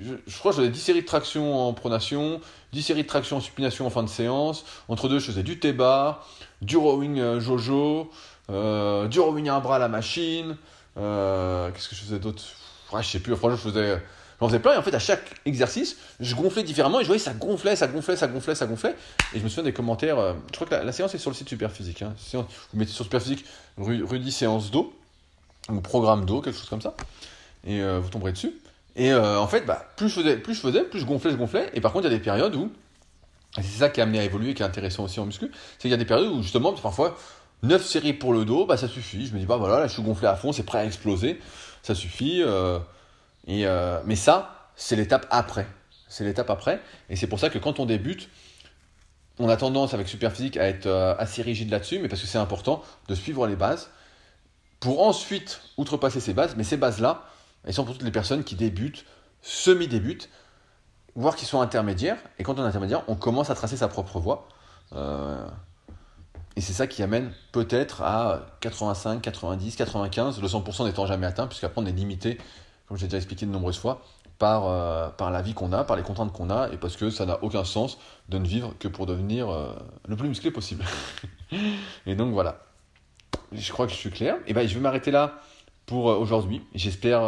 Je, je, crois que je faisais 10 séries de traction en pronation, 10 séries de traction en supination en fin de séance. Entre deux, je faisais du T-bar, du rowing Jojo, du rowing à un bras à la machine. Qu'est-ce que je faisais d'autre? Ouais, je sais plus, franchement, je faisais, j'en faisais plein, et en fait, à chaque exercice, je gonflais différemment, et je voyais ça gonflait, ça gonflait, ça gonflait, ça gonflait, et je me souviens des commentaires, euh, je crois que la, séance est sur le site Superphysique, hein. vous mettez sur Superphysique Rudy séance d'eau, ou programme d'eau, quelque chose comme ça, et euh, vous tomberez dessus. Et euh, en fait, bah, plus, je faisais, plus je faisais, plus je gonflais, je gonflais, et par contre, il y a des périodes où, et c'est ça qui a amené à évoluer, qui est intéressant aussi en muscu, c'est qu'il y a des périodes où justement, parfois, 9 séries pour le dos, bah ça suffit. Je me dis, bah voilà, là je suis gonflé à fond, c'est prêt à exploser, ça suffit. Euh, mais ça, c'est l'étape après. C'est l'étape après. Et c'est pour ça que quand on débute, on a tendance avec Superphysique à être euh, assez rigide là-dessus, mais parce que c'est important de suivre les bases pour ensuite outrepasser ces bases. Mais ces bases-là, elles sont pour toutes les personnes qui débutent, semi-débutent, voire qui sont intermédiaires. Et quand on est intermédiaire, on commence à tracer sa propre voie. Euh, et c'est ça qui amène peut-être à 85, 90, 95, le 100% n'étant jamais atteint, puisqu'après on est limité comme j'ai déjà expliqué de nombreuses fois, par, euh, par la vie qu'on a, par les contraintes qu'on a, et parce que ça n'a aucun sens de ne vivre que pour devenir euh, le plus musclé possible. et donc voilà. Je crois que je suis clair. Et ben je vais m'arrêter là pour euh, aujourd'hui. J'espère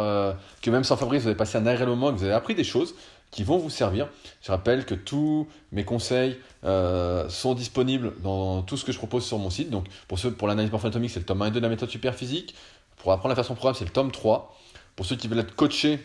que même sans Fabrice, vous avez passé un agréable moment, que vous avez appris des choses qui vont vous servir. Je rappelle que tous mes conseils sont disponibles dans tout ce que je propose sur mon site. Donc pour pour l'analyse morpho-anatomique, c'est le tome 1 et 2 de la méthode super physique. Pour apprendre la façon programme, c'est le tome 3. Pour ceux qui veulent être coachés,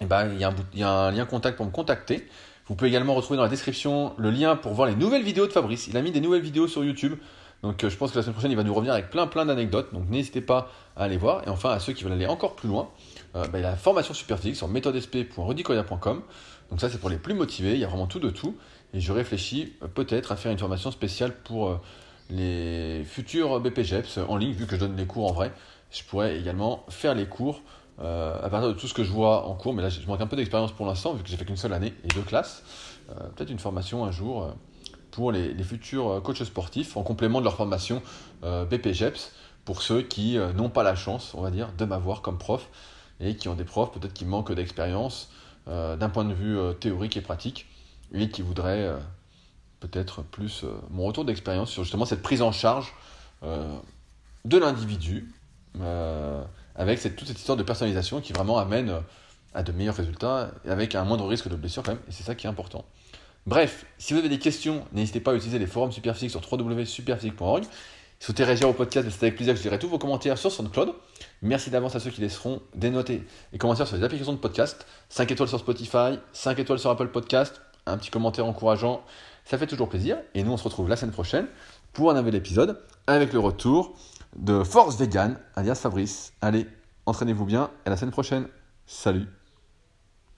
eh ben, il, y a un, lien contact pour me contacter. Vous pouvez également retrouver dans la description le lien pour voir les nouvelles vidéos de Fabrice. Il a mis des nouvelles vidéos sur YouTube. Donc euh, je pense que la semaine prochaine, il va nous revenir avec plein plein d'anecdotes. Donc n'hésitez pas à aller voir. Et enfin, à ceux qui veulent aller encore plus loin, euh, ben, il y a la formation superphysique sur méthodesp.rudicoya.com. Donc ça, c'est pour les plus motivés. Il y a vraiment tout de tout. Et je réfléchis euh, peut-être à faire une formation spéciale pour les futurs BPGEPS en ligne, vu que je donne les cours en vrai. Je pourrais également faire les cours euh, à partir de tout ce que je vois en cours, mais là je manque un peu d'expérience pour l'instant, vu que j'ai fait qu'une seule année et deux classes, euh, peut-être une formation un jour euh, pour les, futurs coachs sportifs, en complément de leur formation BPGEPS, pour ceux qui n'ont pas la chance, on va dire, de m'avoir comme prof, et qui ont des profs peut-être qui manquent d'expérience d'un point de vue théorique et pratique, et qui voudraient peut-être plus mon retour d'expérience sur justement cette prise en charge de l'individu avec toute cette histoire de personnalisation qui vraiment amène euh, à de meilleurs résultats avec un moindre risque de blessure quand même, et c'est ça qui est important. Bref, si vous avez des questions, n'hésitez pas à utiliser les forums Superphysique sur www.superphysique.org. Si vous souhaitez réagir au podcast, c'est avec plaisir que je lirai tous vos commentaires sur SoundCloud. Merci d'avance à ceux qui laisseront des notes et commentaires sur les applications de podcast. 5 étoiles sur Spotify, 5 étoiles sur Apple Podcast, un petit commentaire encourageant, ça fait toujours plaisir. Et nous, on se retrouve la semaine prochaine pour un nouvel épisode avec le retour de Force Vegan, alias Fabrice. Allez, entraînez-vous bien et à la semaine prochaine. Salut